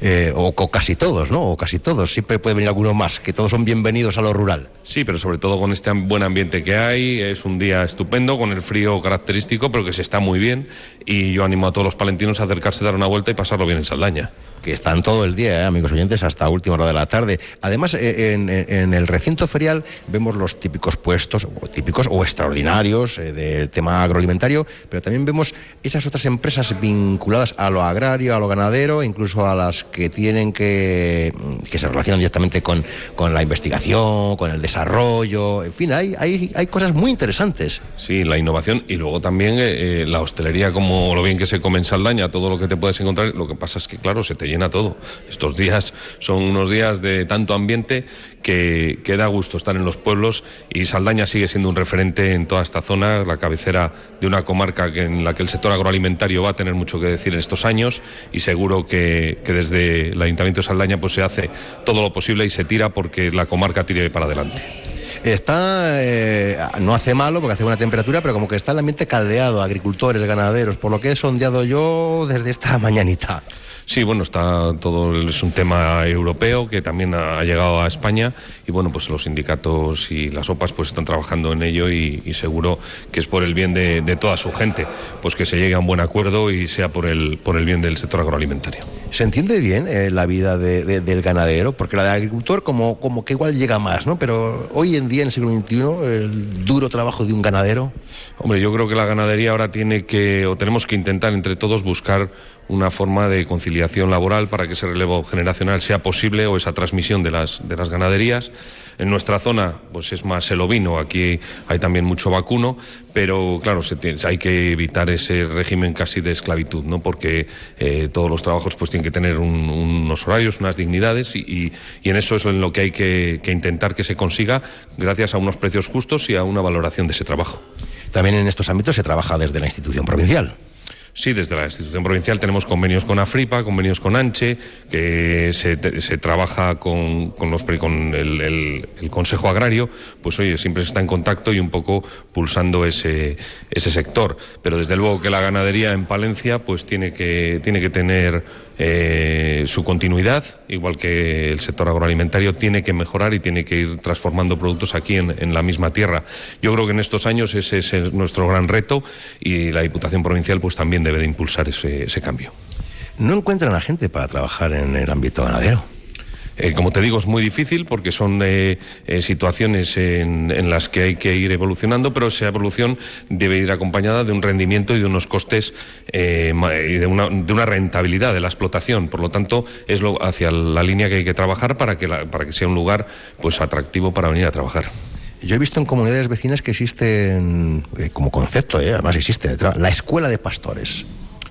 Eh, o, o, casi todos, ¿no? O casi todos. Siempre puede venir alguno más, que todos son bienvenidos a lo rural. Sí, pero sobre todo con este buen ambiente que hay. Es un día estupendo, con el frío característico, pero que se está muy bien. Y yo animo a todos los palentinos a acercarse, dar una vuelta y pasarlo bien en Saldaña que están todo el día, ¿eh, amigos oyentes, hasta última hora de la tarde. Además, eh, en, el recinto ferial vemos los típicos puestos, o típicos o extraordinarios eh, del tema agroalimentario, pero también vemos esas otras empresas vinculadas a lo agrario, a lo ganadero, incluso a que tienen que, que se relacionan directamente con, con la investigación, con el desarrollo, en fin, hay, hay, hay cosas muy interesantes. Sí, la innovación y luego también la hostelería, como lo bien que se come en Saldaña, todo lo que te puedes encontrar, lo que pasa es que, claro, se te llena todo. Estos días son unos días de tanto ambiente que, da gusto estar en los pueblos y Saldaña sigue siendo un referente en toda esta zona, la cabecera de una comarca que, en la que el sector agroalimentario va a tener mucho que decir en estos años y seguro que, que desde el Ayuntamiento de Saldaña pues se hace todo lo posible y se tira porque la comarca tire para adelante. Está, eh, no hace malo porque hace buena temperatura, pero como que está el ambiente caldeado, agricultores, ganaderos, por lo que he sondeado yo desde esta mañanita. Sí, bueno, está todo, es un tema europeo que también ha, llegado a España y bueno, pues los sindicatos y las OPAs pues están trabajando en ello y, seguro que es por el bien de, toda su gente, pues que se llegue a un buen acuerdo y sea por el, por el bien del sector agroalimentario. ¿Se entiende bien eh, la vida del ganadero? Porque la del agricultor como, como que igual llega más, ¿no? Pero hoy en día, en el siglo XXI, el duro trabajo de un ganadero. Hombre, yo creo que la ganadería ahora tiene que, o tenemos que intentar entre todos buscar una forma de conciliación laboral para que ese relevo generacional sea posible o esa transmisión de las, de las ganaderías. En nuestra zona pues es más el ovino, aquí hay también mucho vacuno, pero claro, se hay que evitar ese régimen casi de esclavitud, ¿no? porque eh, todos los trabajos pues tienen que tener unos horarios, unas dignidades y, y, en eso es en lo que hay que, que intentar que se consiga gracias a unos precios justos y a una valoración de ese trabajo. También en estos ámbitos se trabaja desde la institución provincial. Sí, desde la institución provincial tenemos convenios con AFRIPA, convenios con ANCHE, que se, trabaja con, los, con el, Consejo Agrario, pues oye, siempre se está en contacto y un poco pulsando ese, ese sector. Pero desde luego que la ganadería en Palencia pues tiene que, tiene que tener eh, su continuidad, igual que el sector agroalimentario tiene que mejorar y tiene que ir transformando productos aquí en, la misma tierra. Yo creo que en estos años ese, es nuestro gran reto y la Diputación Provincial pues también debe de impulsar ese, ese cambio. ¿No encuentran a gente para trabajar en el ámbito ganadero? Eh, como te digo, es muy difícil porque son eh, eh, situaciones en, las que hay que ir evolucionando, pero esa evolución debe ir acompañada de un rendimiento y de unos costes y de una, de una, rentabilidad de la explotación. Por lo tanto, es lo, hacia la línea que hay que trabajar para que, para que sea un lugar pues atractivo para venir a trabajar. Yo he visto en comunidades vecinas que existen, como concepto, además existe, la escuela de pastores.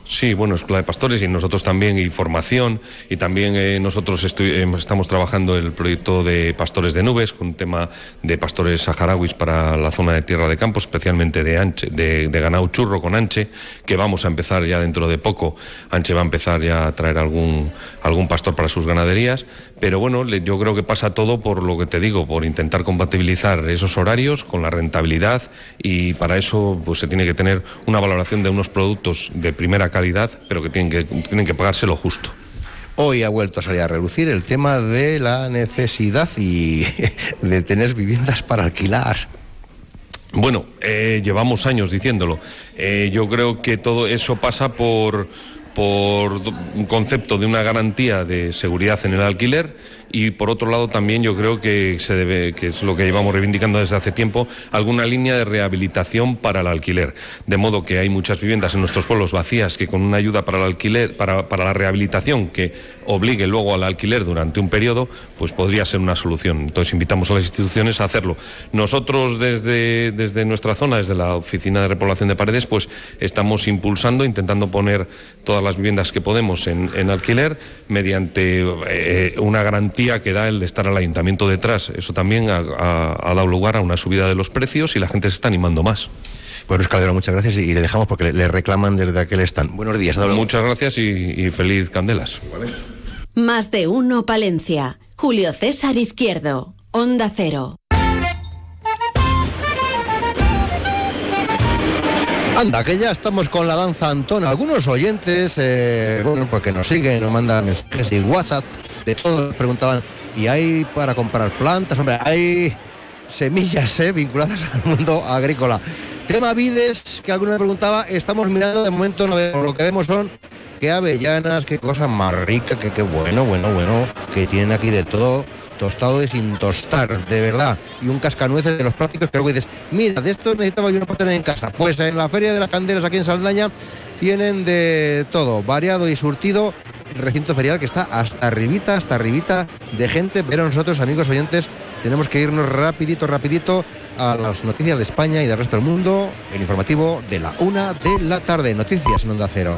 Sí, bueno, Escuela de Pastores y nosotros también, y formación, y también eh, nosotros eh, estamos trabajando el proyecto de Pastores de Nubes, con un tema de pastores saharauis para la zona de Tierra de Campo, especialmente de, Anche, de, de ganado churro con Anche, que vamos a empezar ya dentro de poco. Anche va a empezar ya a traer algún, algún pastor para sus ganaderías, pero bueno, yo creo que pasa todo por lo que te digo, por intentar compatibilizar esos horarios con la rentabilidad y para eso pues se tiene que tener una valoración de unos productos de primera calidad, pero que tienen que, tienen que pagarse lo justo. Hoy ha vuelto a salir a relucir el tema de la necesidad y de tener viviendas para alquilar. Bueno, eh, llevamos años diciéndolo. Eh, yo creo que todo eso pasa por, por un concepto de una garantía de seguridad en el alquiler y por otro lado también yo creo que se debe, que es lo que llevamos reivindicando desde hace tiempo, alguna línea de rehabilitación para el alquiler. De modo que hay muchas viviendas en nuestros pueblos vacías que con una ayuda para el alquiler, para, para la rehabilitación que obligue luego al alquiler durante un periodo, pues podría ser una solución. Entonces invitamos a las instituciones a hacerlo. Nosotros desde, desde nuestra zona, desde la Oficina de Repoblación de Paredes, pues estamos impulsando, intentando poner todas las viviendas que podemos en, alquiler mediante eh, una garantía que da el de estar al ayuntamiento detrás. Eso también ha, dado lugar a una subida de los precios y la gente se está animando más. Bueno, Escaldero, muchas gracias y le dejamos porque le, reclaman desde aquel stand. Buenos días. Muchas gracias y, feliz Candelas. Más de uno, Palencia. Julio César Izquierdo. Onda Cero. Anda, que ya estamos con la danza Antón. Algunos oyentes, eh, bueno, porque nos siguen, nos mandan mensajes y WhatsApp, de todo, preguntaban, ¿y hay para comprar plantas? Hombre, hay semillas eh, vinculadas al mundo agrícola. Tema vides, que alguno me preguntaba, estamos mirando de momento, lo que vemos son qué avellanas, qué cosas más ricas, qué, qué bueno, bueno, bueno, que tienen aquí de todo tostado de sin tostar, de verdad, y un cascanueces de los prácticos que luego dices, mira, de esto necesitaba yo para tener en casa. Pues en la Feria de las Candelas aquí en Saldaña tienen de todo, variado y surtido, el recinto ferial que está hasta arribita, hasta arribita de gente, pero nosotros, amigos oyentes, tenemos que irnos rapidito, rapidito a las noticias de España y del resto del mundo, el informativo de la una de la tarde, noticias en Onda Cero.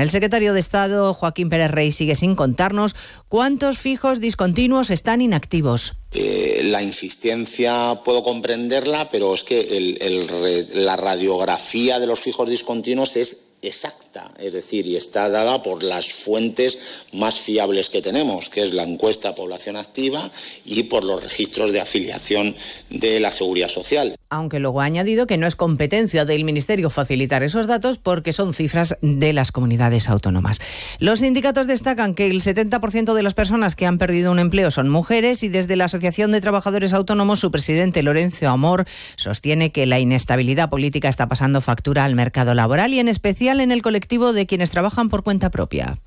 El secretario de Estado, Joaquín Pérez Rey, sigue sin contarnos cuántos fijos discontinuos están inactivos. Eh, la insistencia puedo comprenderla, pero es que la radiografía de los fijos discontinuos es exacta, es decir, y está dada por las fuentes más fiables que tenemos, que es la encuesta población activa y por los registros de afiliación de la seguridad social. Aunque luego ha añadido que no es competencia del Ministerio facilitar esos datos porque son cifras de las comunidades autónomas. Los sindicatos destacan que el 70% de las personas que han perdido un empleo son mujeres y desde la Asociación de Trabajadores Autónomos su presidente Lorenzo Amor sostiene que la inestabilidad política está pasando factura al mercado laboral y en especial en el colectivo de quienes trabajan por cuenta propia.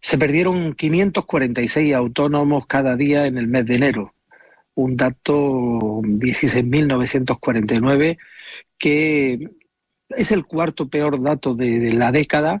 Se perdieron 546 autónomos cada día en el mes de enero, un dato 16.949 que es el cuarto peor dato de, la década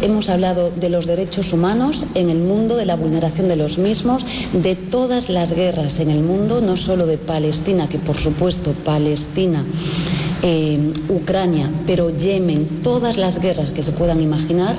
Hemos hablado de los derechos humanos en el mundo, de la vulneración de los mismos, de todas las guerras en el mundo, no solo de Palestina, que por supuesto Palestina, eh, Ucrania, pero Yemen, todas las guerras que se puedan imaginar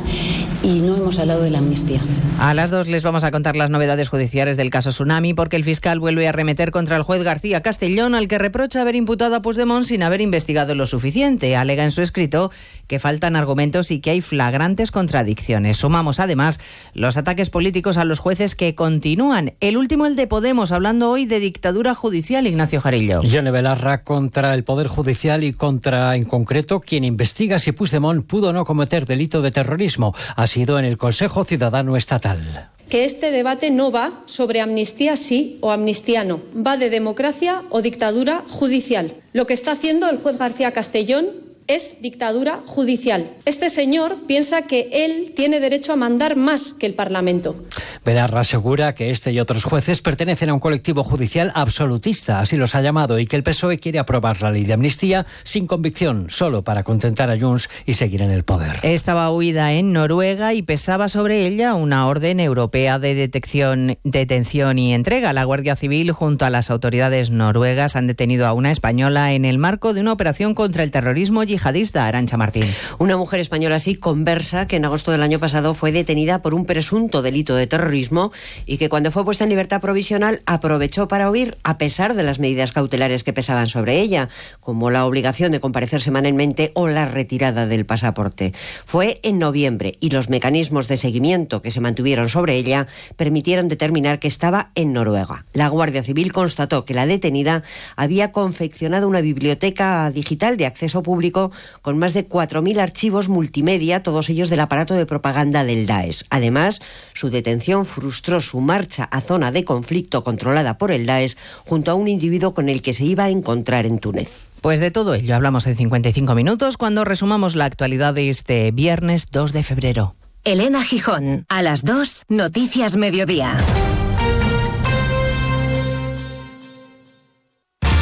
y no hemos hablado de la amnistía. A las dos les vamos a contar las novedades judiciales del caso Tsunami porque el fiscal vuelve a remeter contra el juez García Castellón al que reprocha haber imputado a Puigdemont sin haber investigado lo suficiente. Alega en su escrito que faltan argumentos y que hay flagrantes contradicciones. Sumamos además los ataques políticos a los jueces que continúan. El último el de Podemos, hablando hoy de dictadura judicial, Ignacio Jarillo. Yone Belarra contra el Poder Judicial y contra, en concreto, quien investiga si Puigdemont pudo no cometer delito de terrorismo. Ha sido en el Consejo Ciudadano Estatal que este debate no va sobre amnistía sí o amnistía no, va de democracia o dictadura judicial. Lo que está haciendo el juez García Castellón es dictadura judicial. Este señor piensa que él tiene derecho a mandar más que el Parlamento. Belarra asegura que este y otros jueces pertenecen a un colectivo judicial absolutista, así los ha llamado, y que el PSOE quiere aprobar la ley de amnistía sin convicción, solo para contentar a Junts y seguir en el poder. Estaba huida en Noruega y pesaba sobre ella una orden europea de detección, detención y entrega. La Guardia Civil, junto a las autoridades noruegas, han detenido a una española en el marco de una operación contra el terrorismo y yihadista, Arancha Martín. Una mujer española así conversa que en agosto del año pasado fue detenida por un presunto delito de terrorismo y que cuando fue puesta en libertad provisional aprovechó para huir a pesar de las medidas cautelares que pesaban sobre ella, como la obligación de comparecer semanalmente o la retirada del pasaporte. Fue en noviembre y los mecanismos de seguimiento que se mantuvieron sobre ella permitieron determinar que estaba en Noruega. La Guardia Civil constató que la detenida había confeccionado una biblioteca digital de acceso público con más de 4.000 archivos multimedia, todos ellos del aparato de propaganda del Daesh. Además, su detención frustró su marcha a zona de conflicto controlada por el Daesh junto a un individuo con el que se iba a encontrar en Túnez. Pues de todo ello hablamos en 55 minutos cuando resumamos la actualidad de este viernes 2 de febrero. Elena Gijón, a las 2, Noticias Mediodía.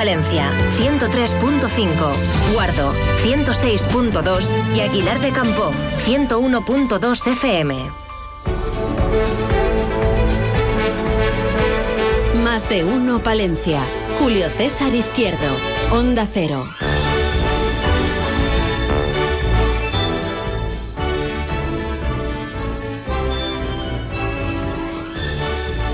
Palencia 103.5, Guardo 106.2 y Aguilar de Campo 101.2 FM. Más de uno Palencia. Julio César Izquierdo. Onda Cero.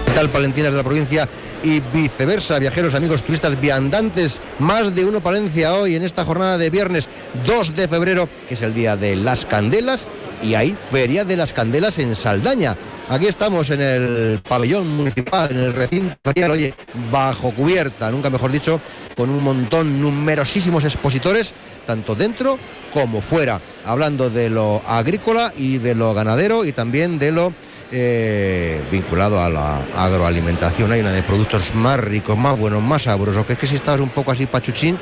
¿Qué tal, Palentinas de la provincia? Y viceversa. Viajeros, amigos, turistas, viandantes, más de uno Palencia hoy en esta jornada de viernes 2 de febrero, que es el día de las candelas, y hay Feria de las Candelas en Saldaña. Aquí estamos en el pabellón municipal, en el recinto ferial, oye, bajo cubierta, nunca mejor dicho, con un montón, numerosísimos expositores, tanto dentro como fuera, hablando de lo agrícola y de lo ganadero y también de lo eh, vinculado a la agroalimentación. Hay una de productos más ricos, más buenos, más sabrosos, que es que si estás un poco así pachuchín,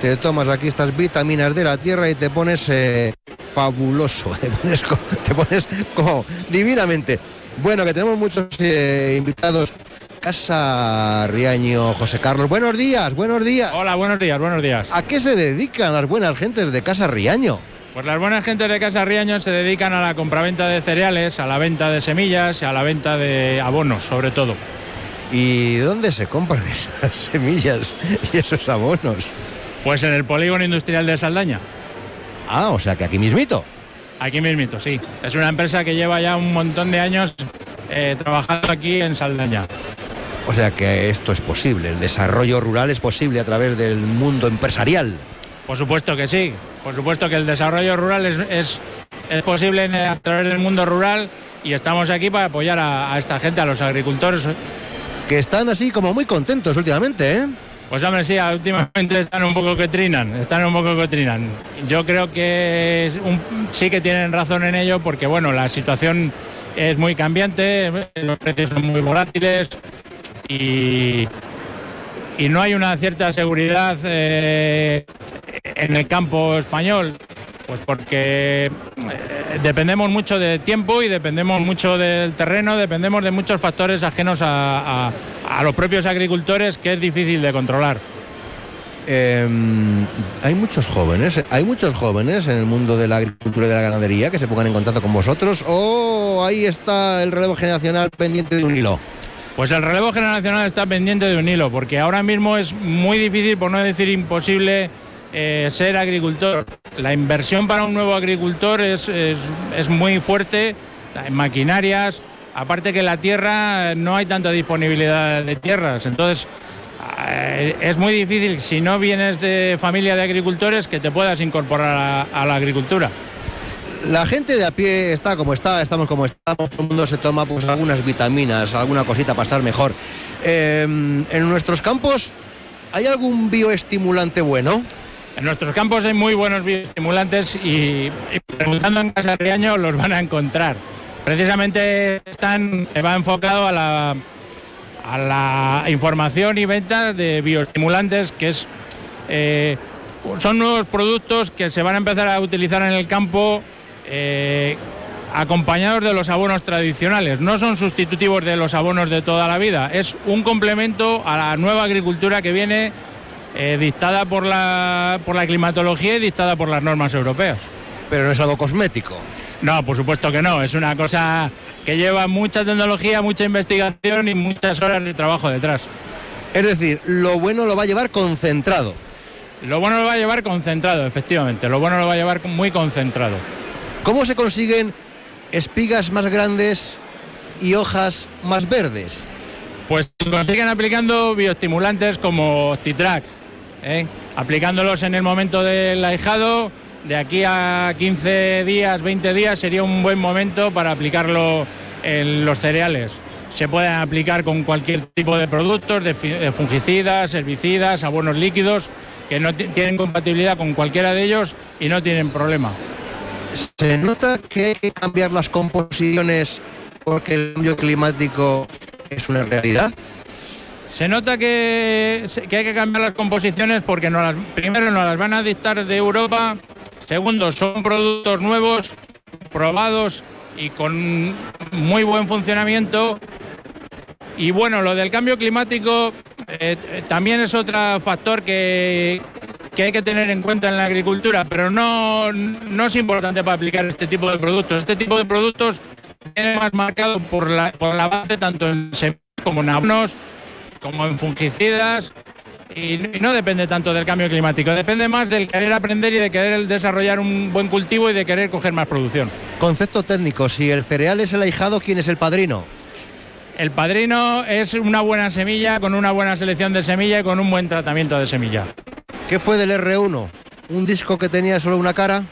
te tomas aquí estas vitaminas de la tierra y te pones eh, fabuloso, te pones, como divinamente. Bueno, que tenemos muchos eh, invitados. Casa Riaño, José Carlos. Buenos días, buenos días. Hola, buenos días, buenos días. ¿A qué se dedican las buenas gentes de Casa Riaño? Pues las buenas gentes de Casa Riaño se dedican a la compraventa de cereales, a la venta de semillas y a la venta de abonos, sobre todo. ¿Y dónde se compran esas semillas y esos abonos? Pues en el polígono industrial de Saldaña. Ah, o sea que aquí mismito. Aquí mismito, sí. Es una empresa que lleva ya un montón de años eh, trabajando aquí en Saldaña. O sea que esto es posible, el desarrollo rural es posible a través del mundo empresarial. Por supuesto que sí, por supuesto que el desarrollo rural es, es, posible a través del mundo rural y estamos aquí para apoyar a, esta gente, a los agricultores. Que están así como muy contentos últimamente, ¿eh? Pues hombre, sí, últimamente están un poco que trinan, están un poco que trinan. Yo creo que sí que tienen razón en ello porque, bueno, la situación es muy cambiante, los precios son muy volátiles y, y no hay una cierta seguridad eh, en el campo español? Pues porque eh, dependemos mucho de tiempo y dependemos mucho del terreno, dependemos de muchos factores ajenos a, los propios agricultores que es difícil de controlar. Em, hay muchos jóvenes, hay muchos jóvenes en el mundo de la agricultura y de la ganadería que se pongan en contacto con vosotros o ahí está el relevo generacional pendiente de un hilo. Pues el relevo generacional está pendiente de un hilo, porque ahora mismo es muy difícil, por no decir imposible, eh, ser agricultor. La inversión para un nuevo agricultor es, es, muy fuerte en maquinarias, aparte que la tierra no hay tanta disponibilidad de tierras, entonces eh, es muy difícil si no vienes de familia de agricultores que te puedas incorporar a la agricultura la gente de a pie está como está, estamos como estamos, todo el mundo se toma pues algunas vitaminas, alguna cosita para estar mejor. Em, en nuestros campos, ¿hay algún bioestimulante bueno? En nuestros campos hay muy buenos bioestimulantes y, preguntando en Casa Riaño los van a encontrar. Precisamente están, va enfocado a la, a la información y venta de bioestimulantes, que es, eh, son nuevos productos que se van a empezar a utilizar en el campo eh, acompañados de los abonos tradicionales. No son sustitutivos de los abonos de toda la vida, es un complemento a la nueva agricultura que viene eh, dictada por la, por la climatología y dictada por las normas europeas. Pero no es algo cosmético. No, por supuesto que no. Es una cosa que lleva mucha tecnología, mucha investigación y muchas horas de trabajo detrás. Es decir, lo bueno lo va a llevar concentrado. Lo bueno lo va a llevar concentrado, efectivamente. Lo bueno lo va a llevar muy concentrado. ¿Cómo se consiguen espigas más grandes y hojas más verdes? Pues se consiguen aplicando bioestimulantes como Titrac, ¿eh? aplicándolos en el momento del ahijado. De aquí a 15 días, 20 días sería un buen momento para aplicarlo en los cereales. Se pueden aplicar con cualquier tipo de productos, de fungicidas, herbicidas, abonos líquidos, que no tienen compatibilidad con cualquiera de ellos y no tienen problema. ¿Se nota que hay que cambiar las composiciones porque el cambio climático es una realidad? Se nota que, hay que cambiar las composiciones porque no las, primero nos las van a dictar de Europa, segundo son productos nuevos, probados y con muy buen funcionamiento. Y bueno, lo del cambio climático eh, eh, también es otro factor que, que hay que tener en cuenta en la agricultura, pero no, no es importante para aplicar este tipo de productos. Este tipo de productos viene más marcado por la, por la base tanto en semillas como en abonos, como en fungicidas, y, no depende tanto del cambio climático, depende más del querer aprender y de querer desarrollar un buen cultivo y de querer coger más producción. Concepto técnico, si el cereal es el ahijado, ¿quién es el padrino? El padrino es una buena semilla, con una buena selección de semilla y con un buen tratamiento de semilla. ¿Qué fue del R1? ¿Un disco que tenía solo una cara?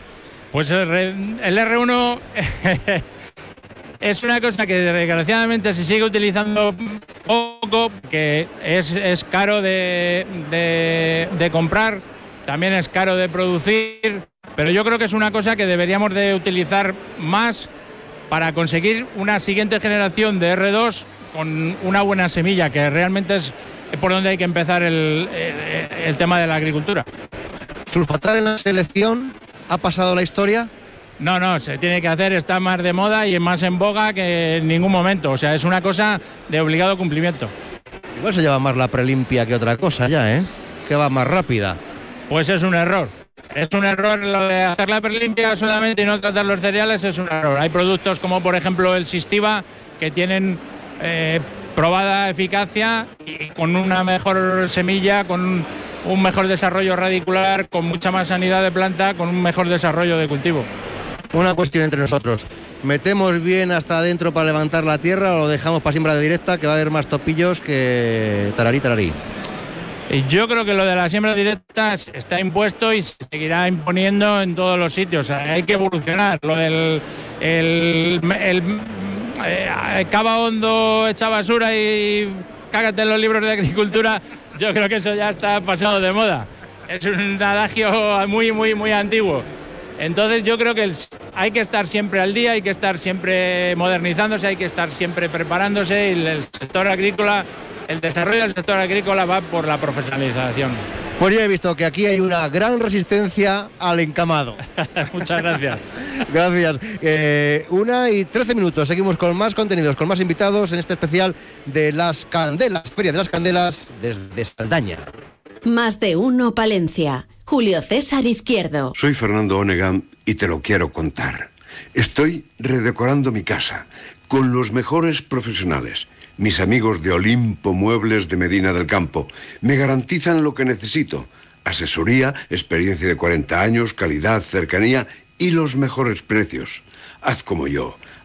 Pues el, R1 es una cosa que desgraciadamente se sigue utilizando poco, que es, caro de, de, comprar, también es caro de producir, pero yo creo que es una cosa que deberíamos de utilizar más para conseguir una siguiente generación de R2 con una buena semilla, que realmente es por donde hay que empezar el, tema de la agricultura. ¿Sulfatar en la selección ha pasado la historia? No, no, se tiene que hacer, está más de moda y más en boga que en ningún momento. O sea, es una cosa de obligado cumplimiento. Igual se lleva más la prelimpia que otra cosa ya, ¿eh? Que va más rápida. Pues es un error. Es un error lo de hacer la prelimpia solamente y no tratar los cereales, es un error. Hay productos como por ejemplo el Sistima que tienen eh, probada eficacia y con una mejor semilla, con un mejor desarrollo radicular, con mucha más sanidad de planta, con un mejor desarrollo de cultivo. Una cuestión entre nosotros. ¿Metemos bien hasta adentro para levantar la tierra o lo dejamos para siembra de directa, que va a haber más topillos que tararí, tararí? Yo creo que lo de la siembra directa está impuesto y se seguirá imponiendo en todos los sitios. Hay que evolucionar. Lo del el, eh, cava hondo, echa basura y cágate en los libros de agricultura, yo creo que eso ya está pasado de moda. Es un adagio muy, muy, muy antiguo. Entonces yo creo que hay que estar siempre al día, hay que estar siempre modernizándose, hay que estar siempre preparándose y el sector agrícola, el desarrollo del sector agrícola va por la profesionalización. Pues ya he visto que aquí hay una gran resistencia al encamado. Muchas gracias. gracias. Eh, una y trece minutos. Seguimos con más contenidos, con más invitados en este especial de las Candelas, Feria de las Candelas desde Saldaña. Más de uno, Palencia. Julio César Izquierdo. Soy Fernando Onegan y te lo quiero contar. Estoy redecorando mi casa con los mejores profesionales. Mis amigos de Olimpo Muebles de Medina del Campo me garantizan lo que necesito. Asesoría, experiencia de 40 años, calidad, cercanía y los mejores precios. Haz como yo.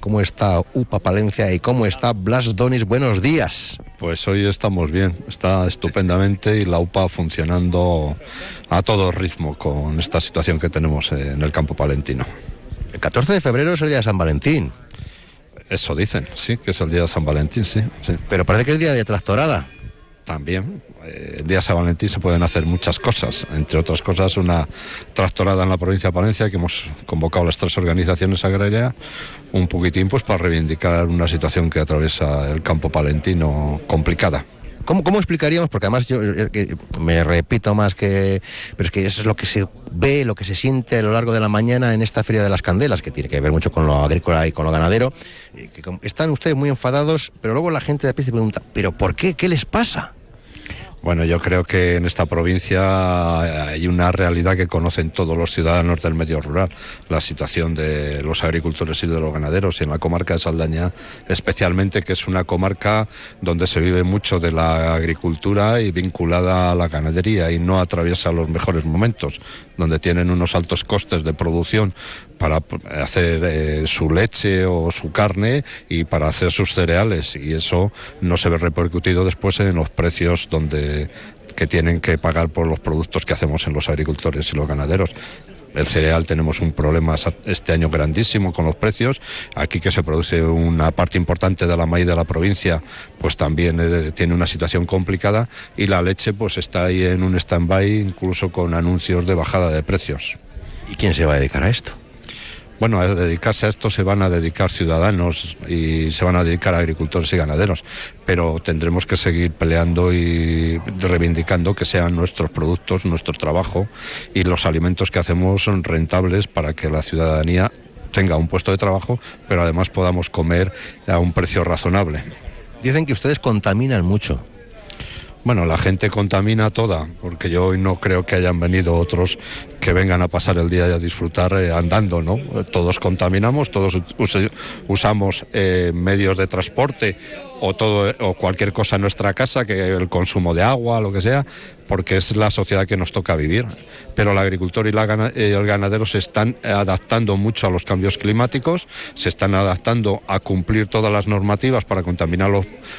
cómo está UPA Palencia y cómo está Blas Donis. Buenos días. Pues hoy estamos bien, está estupendamente y la UPA funcionando a todo ritmo con esta situación que tenemos en el campo palentino. El 14 de febrero es el día de San Valentín. Eso dicen, sí, que es el día de San Valentín, sí. sí. Pero parece que es el día de tractorada. También, el día de San Valentín se pueden hacer muchas cosas, entre otras cosas una tractorada en la provincia de Palencia que hemos convocado las tres organizaciones agrarias un poquitín pues para reivindicar una situación que atraviesa el campo palentino complicada. ¿Cómo, ¿Cómo, explicaríamos? Porque además yo eh, me repito más que... Pero es que eso es lo que se ve, lo que se siente a lo largo de la mañana en esta Feria de las Candelas, que tiene que ver mucho con lo agrícola y con lo ganadero. Eh, que están ustedes muy enfadados, pero luego la gente de pie se pregunta, ¿pero por qué? ¿Qué les pasa? Bueno, yo creo que en esta provincia hay una realidad que conocen todos los ciudadanos del medio rural, la situación de los agricultores y de los ganaderos, y en la comarca de Saldaña especialmente, que es una comarca donde se vive mucho de la agricultura y vinculada a la ganadería y no atraviesa los mejores momentos, donde tienen unos altos costes de producción para hacer eh, su leche o su carne y para hacer sus cereales y eso no se ve repercutido después en los precios donde que tienen que pagar por los productos que hacemos en los agricultores y los ganaderos. El cereal tenemos un problema este año grandísimo con los precios. Aquí que se produce una parte importante de la maíz de la provincia, pues también eh, tiene una situación complicada y la leche pues está ahí en un stand-by incluso con anuncios de bajada de precios. ¿Y quién se va a dedicar a esto? Bueno, a dedicarse a esto se van a dedicar ciudadanos y se van a dedicar agricultores y ganaderos, pero tendremos que seguir peleando y reivindicando que sean nuestros productos, nuestro trabajo y los alimentos que hacemos son rentables para que la ciudadanía tenga un puesto de trabajo, pero además podamos comer a un precio razonable. Dicen que ustedes contaminan mucho. Bueno, la gente contamina toda, porque yo hoy no creo que hayan venido otros que vengan a pasar el día y a disfrutar eh, andando, ¿no? Todos contaminamos, todos usamos eh, medios de transporte o todo o cualquier cosa en nuestra casa, que el consumo de agua, lo que sea, porque es la sociedad que nos toca vivir. Pero el agricultor y, el ganadero se están adaptando mucho a los cambios climáticos, se están adaptando a cumplir todas las normativas para contaminar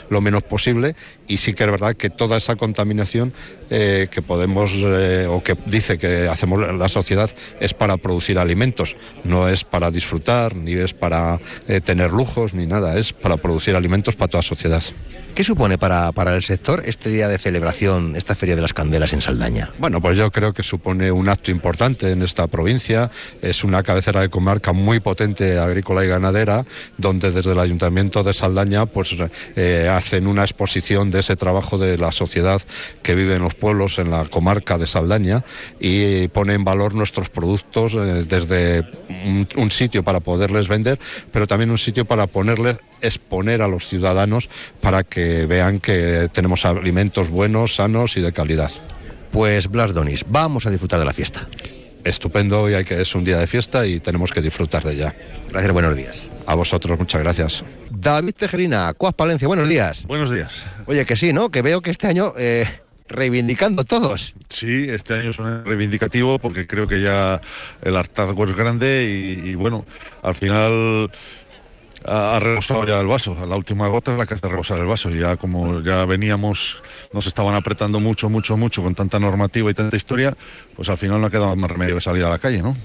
lo, menos posible y sí que es verdad que toda esa contaminación eh, que podemos eh, o que dice que hacemos la sociedad es para producir alimentos, no es para disfrutar, ni es para eh, tener lujos, ni nada, es para producir alimentos para toda sociedad. ¿Qué supone para, para el sector este día de celebración, esta Feria de las En Saldaña? Bueno, pues yo creo que supone un acto importante en esta provincia. Es una cabecera de comarca muy potente agrícola y ganadera, donde desde el Ayuntamiento de Saldaña pues, eh, hacen una exposición de ese trabajo de la sociedad que vive en los pueblos en la comarca de Saldaña y pone en valor nuestros productos eh, desde un, un sitio para poderles vender, pero también un sitio para ponerles exponer a los ciudadanos para que vean que tenemos alimentos buenos, sanos y de calidad. Pues Blas Donis, vamos a disfrutar de la fiesta. Estupendo y hay que es un día de fiesta y tenemos que disfrutar de ella. Gracias, buenos días. A vosotros, muchas gracias. David Tejerina, Cuas Palencia, buenos días. Buenos días. Oye, que sí, ¿no? Que veo que este año eh, reivindicando todos. Sí, este año es un reivindicativo porque creo que ya el hartazgo es grande y bueno, al final ha, rebosado ya el vaso. La última gota es la que hace rebosar el vaso. Ya como ya veníamos, nos estaban apretando mucho, mucho, mucho con tanta normativa y tanta historia, pues al final no ha quedado más remedio que salir a la calle, ¿no?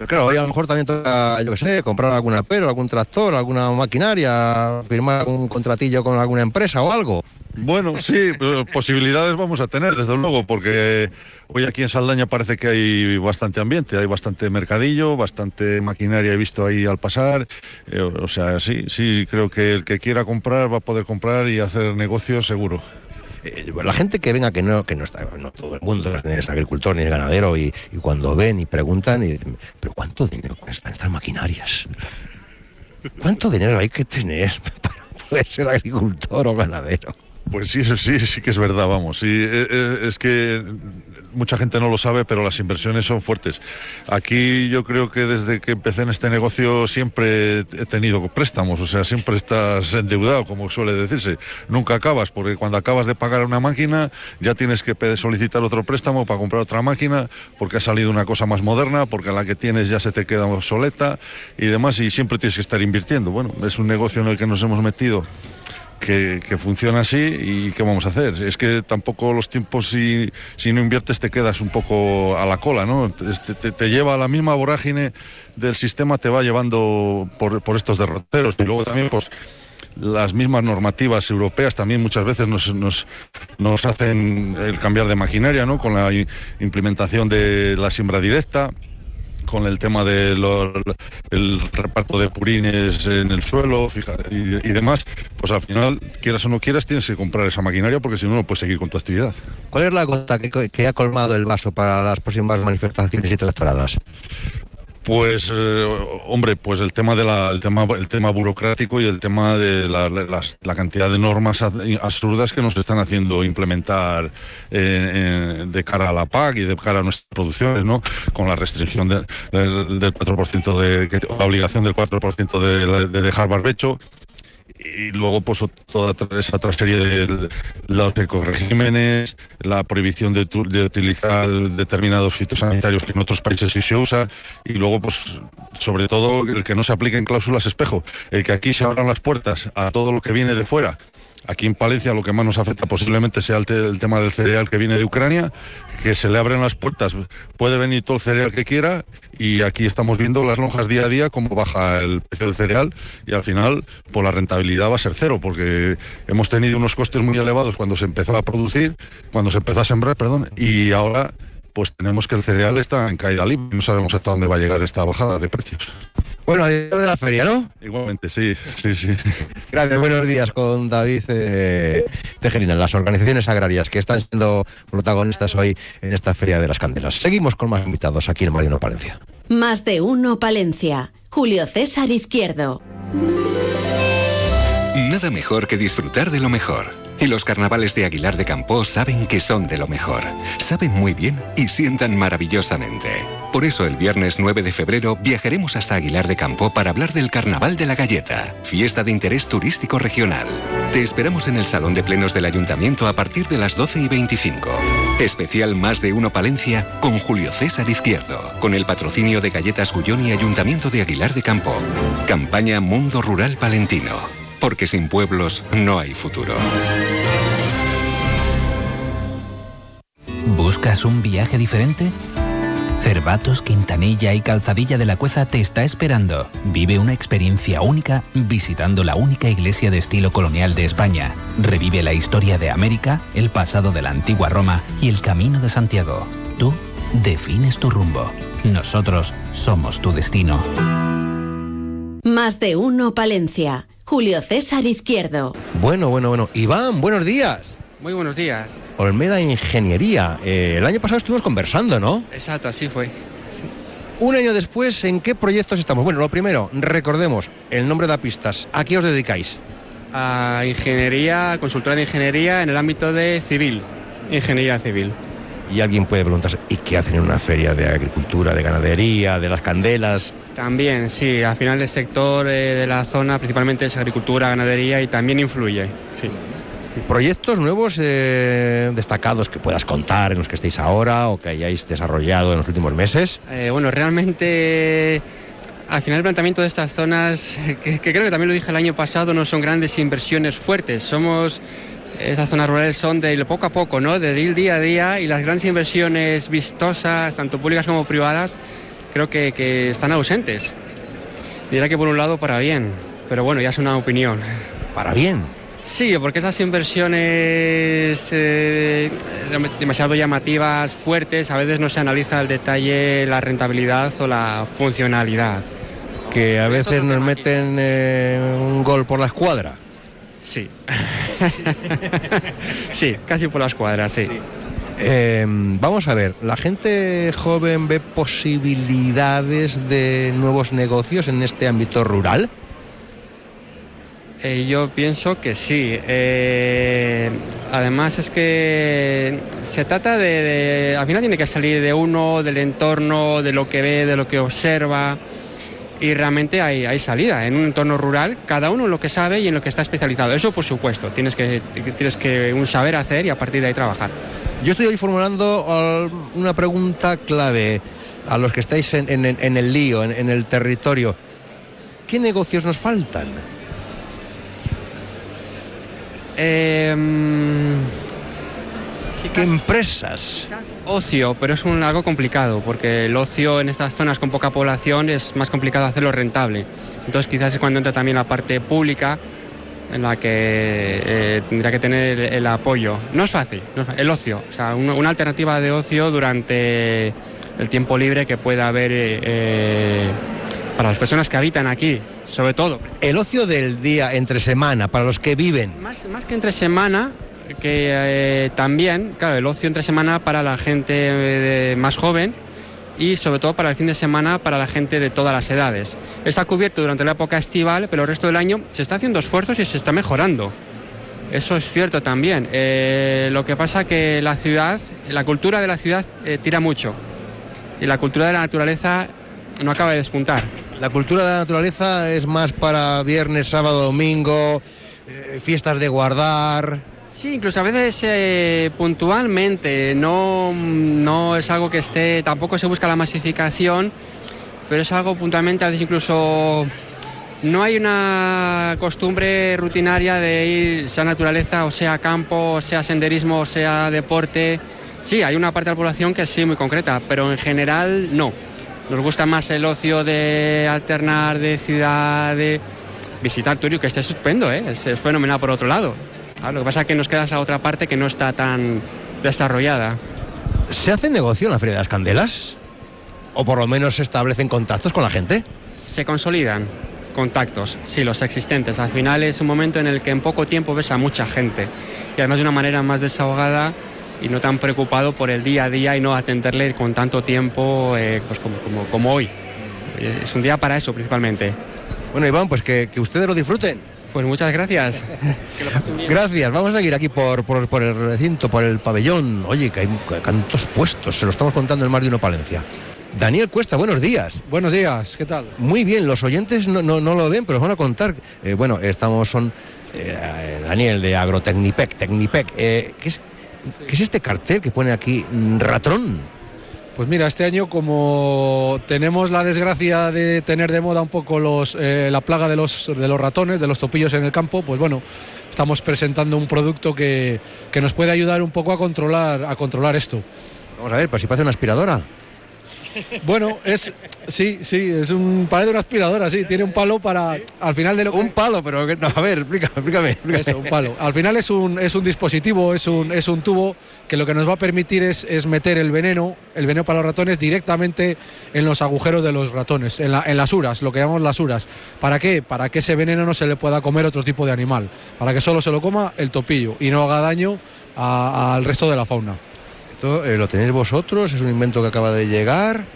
Pero claro, hoy a lo mejor también toca, yo qué sé, comprar algún apero, algún tractor, alguna maquinaria, firmar algún contratillo con alguna empresa o algo. Bueno, sí, posibilidades vamos a tener, desde luego, porque hoy aquí en Saldaña parece que hay bastante ambiente, hay bastante mercadillo, bastante maquinaria he visto ahí al pasar. Eh, o sea, sí, sí, creo que el que quiera comprar va a poder comprar y hacer negocio seguro. Eh, la gente que venga, que no, que no está, no todo el mundo es agricultor ni es ganadero, y, y cuando ven y preguntan, y dicen, pero ¿cuánto dinero cuestan estas maquinarias? ¿Cuánto dinero hay que tener para poder ser agricultor o ganadero? Pues sí, eso sí, sí que es verdad, vamos. Sí, eh, es que mucha gente no lo sabe, pero las inversiones son fuertes. Aquí yo creo que desde que empecé en este negocio siempre he tenido préstamos, o sea, siempre estás endeudado, como suele decirse. Nunca acabas, porque cuando acabas de pagar una máquina ya tienes que solicitar otro préstamo para comprar otra máquina, porque ha salido una cosa más moderna, porque la que tienes ya se te queda obsoleta y demás, y siempre tienes que estar invirtiendo. Bueno, es un negocio en el que nos hemos metido que, que funciona así y qué vamos a hacer. Es que tampoco los tiempos, si, si no inviertes, te quedas un poco a la cola, ¿no? Te, lleva a la misma vorágine del sistema, te va llevando por, por estos derroteros. Y luego también, pues las mismas normativas europeas también muchas veces nos, nos, nos hacen el cambiar de maquinaria, ¿no? Con la implementación de la siembra directa con el tema del reparto de purines en el suelo y, demás, pues al final, quieras o no quieras, tienes que comprar esa maquinaria porque si no, no puedes seguir con tu actividad. ¿Cuál es la gota que, que ha colmado el vaso para las próximas manifestaciones y tractoradas? Pues, eh, hombre, pues el tema de la, el tema, el tema burocrático y el tema de la, cantidad de normas ab- absurdas que nos están haciendo implementar eh, eh, de cara a la PAC y de cara a nuestras producciones, ¿no? Con la restricción de- del, del 4% de, la obligación del 4% de, de dejar barbecho y luego pues toda esa otra serie de los ecoregímenes, la prohibición de utilizar determinados fitosanitarios que en otros países sí se usan y luego pues sobre todo el que no se apliquen cláusulas espejo, el que aquí se abran las puertas a todo lo que viene de fuera. Aquí en Palencia lo que más nos afecta posiblemente sea el, te- el tema del cereal que viene de Ucrania, que se le abren las puertas, puede venir todo el cereal que quiera y aquí estamos viendo las lonjas día a día cómo baja el precio del cereal y al final pues la rentabilidad va a ser cero porque hemos tenido unos costes muy elevados cuando se empezó a producir, cuando se empezó a sembrar, perdón, y ahora pues tenemos que el cereal está en caída libre, no sabemos hasta dónde va a llegar esta bajada de precios. Bueno, adiós de la feria, ¿no? Igualmente, sí, sí, sí. Gracias, buenos días con David eh, Tejerina, las organizaciones agrarias que están siendo protagonistas hoy en esta Feria de las Candelas. Seguimos con más invitados aquí en Marino Palencia. Más de uno Palencia. Julio César Izquierdo. Nada mejor que disfrutar de lo mejor. Y los carnavales de Aguilar de Campo saben que son de lo mejor. Saben muy bien y sientan maravillosamente. Por eso el viernes 9 de febrero viajaremos hasta Aguilar de Campo para hablar del Carnaval de la Galleta, fiesta de interés turístico regional. Te esperamos en el Salón de Plenos del Ayuntamiento a partir de las 12 y 25. Especial Más de Uno Palencia con Julio César Izquierdo, con el patrocinio de Galletas Gullón y Ayuntamiento de Aguilar de Campo. Campaña Mundo Rural Palentino, porque sin pueblos no hay futuro. ¿Buscas un viaje diferente? Cervatos, Quintanilla y Calzadilla de la Cueza te está esperando. Vive una experiencia única visitando la única iglesia de estilo colonial de España. Revive la historia de América, el pasado de la antigua Roma y el camino de Santiago. Tú defines tu rumbo. Nosotros somos tu destino. Más de uno Palencia. Julio César Izquierdo. Bueno, bueno, bueno. Iván, buenos días. Muy buenos días. Olmeda Ingeniería. Eh, el año pasado estuvimos conversando, ¿no? Exacto, así fue. Un año después, ¿en qué proyectos estamos? Bueno, lo primero, recordemos, el nombre da pistas. ¿A qué os dedicáis? A ingeniería, consultora de ingeniería en el ámbito de civil, ingeniería civil. Y alguien puede preguntarse, ¿y qué hacen en una feria de agricultura, de ganadería, de las candelas? También, sí, al final el sector eh, de la zona principalmente es agricultura, ganadería y también influye, sí. ¿Proyectos nuevos eh, destacados que puedas contar en los que estéis ahora o que hayáis desarrollado en los últimos meses? Eh, bueno, realmente al final el planteamiento de estas zonas, que, que creo que también lo dije el año pasado, no son grandes inversiones fuertes. Somos esas zonas rurales son del poco a poco, ¿no? De ir día a día y las grandes inversiones vistosas, tanto públicas como privadas, creo que, que están ausentes. Dirá que por un lado para bien, pero bueno, ya es una opinión. ¿Para bien? Sí, porque esas inversiones eh, demasiado llamativas, fuertes, a veces no se analiza al detalle la rentabilidad o la funcionalidad. Que a veces nos meten eh, un gol por la escuadra. Sí. sí, casi por las cuadras, sí. Eh, vamos a ver, ¿la gente joven ve posibilidades de nuevos negocios en este ámbito rural? Eh, yo pienso que sí. Eh, además es que se trata de, de, Al final tiene que salir de uno, del entorno, de lo que ve, de lo que observa. Y realmente hay, hay salida. En un entorno rural, cada uno en lo que sabe y en lo que está especializado. Eso por supuesto, tienes que, tienes que un saber hacer y a partir de ahí trabajar. Yo estoy hoy formulando una pregunta clave a los que estáis en, en, en el lío, en, en el territorio. ¿Qué negocios nos faltan? Eh, ¿Qué empresas? Ocio, pero es un, algo complicado, porque el ocio en estas zonas con poca población es más complicado hacerlo rentable. Entonces quizás es cuando entra también la parte pública en la que eh, tendría que tener el, el, apoyo. No es fácil, no es fácil, el ocio, o sea, una, una, alternativa de ocio durante el tiempo libre que pueda haber eh, para las personas que habitan aquí, sobre todo. El ocio del día entre semana, para los que viven. Más, más que entre semana, que eh, también, claro, el ocio entre semana para la gente eh, más joven y sobre todo para el fin de semana para la gente de todas las edades. Está cubierto durante la época estival, pero el resto del año se está haciendo esfuerzos y se está mejorando. Eso es cierto también. Eh, lo que pasa que la ciudad, la cultura de la ciudad tira mucho y la cultura de la naturaleza no acaba de despuntar. La cultura de la naturaleza es más para viernes, sábado, domingo, fiestas de guardar. Sí, incluso a veces eh, puntualmente, no, no es algo que esté, tampoco se busca la masificación, pero es algo puntualmente, a veces incluso no hay una costumbre rutinaria de ir, sea naturaleza, o sea campo, o sea senderismo, o sea deporte. Sí, hay una parte de la población que sí, muy concreta, pero en general no. Nos gusta más el ocio de alternar de ciudad, de visitar Turio, que esté estupendo, ¿eh? es, es fenomenal por otro lado. Ah, lo que pasa es que nos queda esa otra parte que no está tan desarrollada. ¿Se hace negocio en la Feria de las Candelas? ¿O por lo menos se establecen contactos con la gente? Se consolidan contactos, sí, los existentes. Al final es un momento en el que en poco tiempo ves a mucha gente y además de una manera más desahogada y no tan preocupado por el día a día y no atenderle con tanto tiempo eh, pues como, como, como, hoy. Es un día para eso principalmente. Bueno, Iván, pues que, que ustedes lo disfruten. Pues muchas gracias. gracias. Vamos a seguir aquí por, por, por, el recinto, por el pabellón. Oye, que hay tantos puestos, se lo estamos contando en más de uno Palencia. Daniel Cuesta, buenos días. Buenos días, ¿qué tal? Muy bien, los oyentes no, no, no lo ven, pero os van a contar. Eh, bueno, estamos, son eh, Daniel de Agrotecnipec, Tecnipec. Eh, ¿qué, es, ¿Qué es este cartel que pone aquí ratón? Pues mira, este año como tenemos la desgracia de tener de moda un poco los, eh, la plaga de los, de los ratones, de los topillos en el campo, pues bueno, estamos presentando un producto que, que nos puede ayudar un poco a controlar, a controlar esto. Vamos a ver, pues si parece una aspiradora. Bueno, es sí, sí, es un parece una aspiradora, sí, tiene un palo para al final de lo un palo, pero no, a ver, explícame, explícame, explícame. Eso, un palo. Al final es un es un dispositivo, es un es un tubo que lo que nos va a permitir es, es meter el veneno, el veneno para los ratones directamente en los agujeros de los ratones, en, la, en las uras, lo que llamamos las uras. ¿Para qué? Para que ese veneno no se le pueda comer otro tipo de animal, para que solo se lo coma el topillo y no haga daño al resto de la fauna. ¿Esto eh, lo tenéis vosotros? ¿Es un invento que acaba de llegar?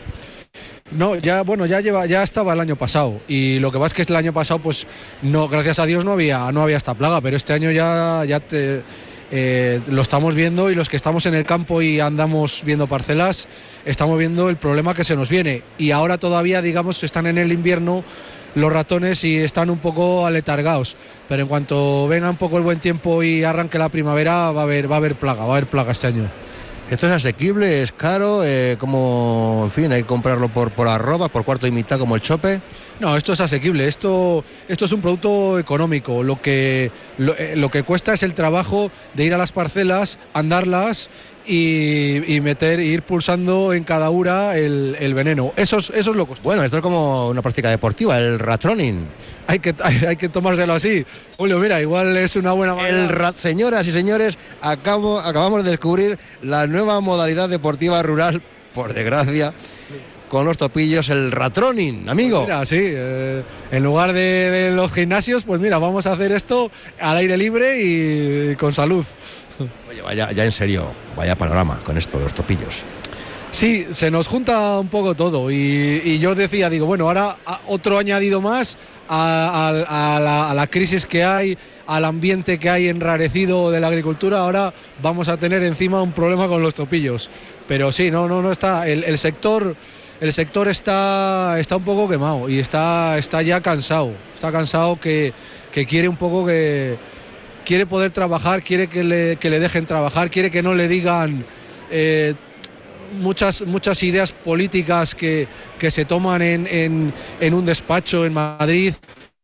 No, ya bueno, ya lleva, ya estaba el año pasado y lo que pasa es que el año pasado, pues no, gracias a Dios no había, no había esta plaga, pero este año ya, ya eh, lo estamos viendo y los que estamos en el campo y andamos viendo parcelas, estamos viendo el problema que se nos viene y ahora todavía, digamos, están en el invierno los ratones y están un poco aletargados. Pero en cuanto venga un poco el buen tiempo y arranque la primavera, va a haber, va a haber plaga, va a haber plaga este año. ¿Esto es asequible? ¿Es caro? Eh, como, en fin, hay que comprarlo por, por arroba, por cuarto y mitad como el chope? No, esto es asequible, esto, esto es un producto económico. Lo que, lo, eh, lo que cuesta es el trabajo de ir a las parcelas, andarlas y, y meter, ir pulsando en cada ura el, el veneno. Eso es, eso es lo costoso. Bueno, esto es como una práctica deportiva, el ratroning. Hay que, hay, hay que tomárselo así. Julio, mira, igual es una buena manera. El rat, señoras y señores, acabo, acabamos de descubrir la nueva modalidad deportiva rural, por desgracia, con los topillos, el ratroning, amigo. Pues mira, sí, eh, en lugar de, de los gimnasios, pues mira, vamos a hacer esto al aire libre y con salud. Oye, vaya, ya en serio, vaya panorama con esto de los topillos. Sí, se nos junta un poco todo y, y yo decía, digo, bueno, ahora otro añadido más a, a- a la, a la crisis que hay, al ambiente que hay enrarecido de la agricultura, ahora vamos a tener encima un problema con los topillos. Pero sí, no, no, no está, el, el sector, el sector está, está un poco quemado y está, está ya cansado, está cansado que, que quiere un poco que quiere poder trabajar, quiere que le, que le dejen trabajar, quiere que no le digan eh, muchas, muchas ideas políticas que, que se toman en, en- un despacho en Madrid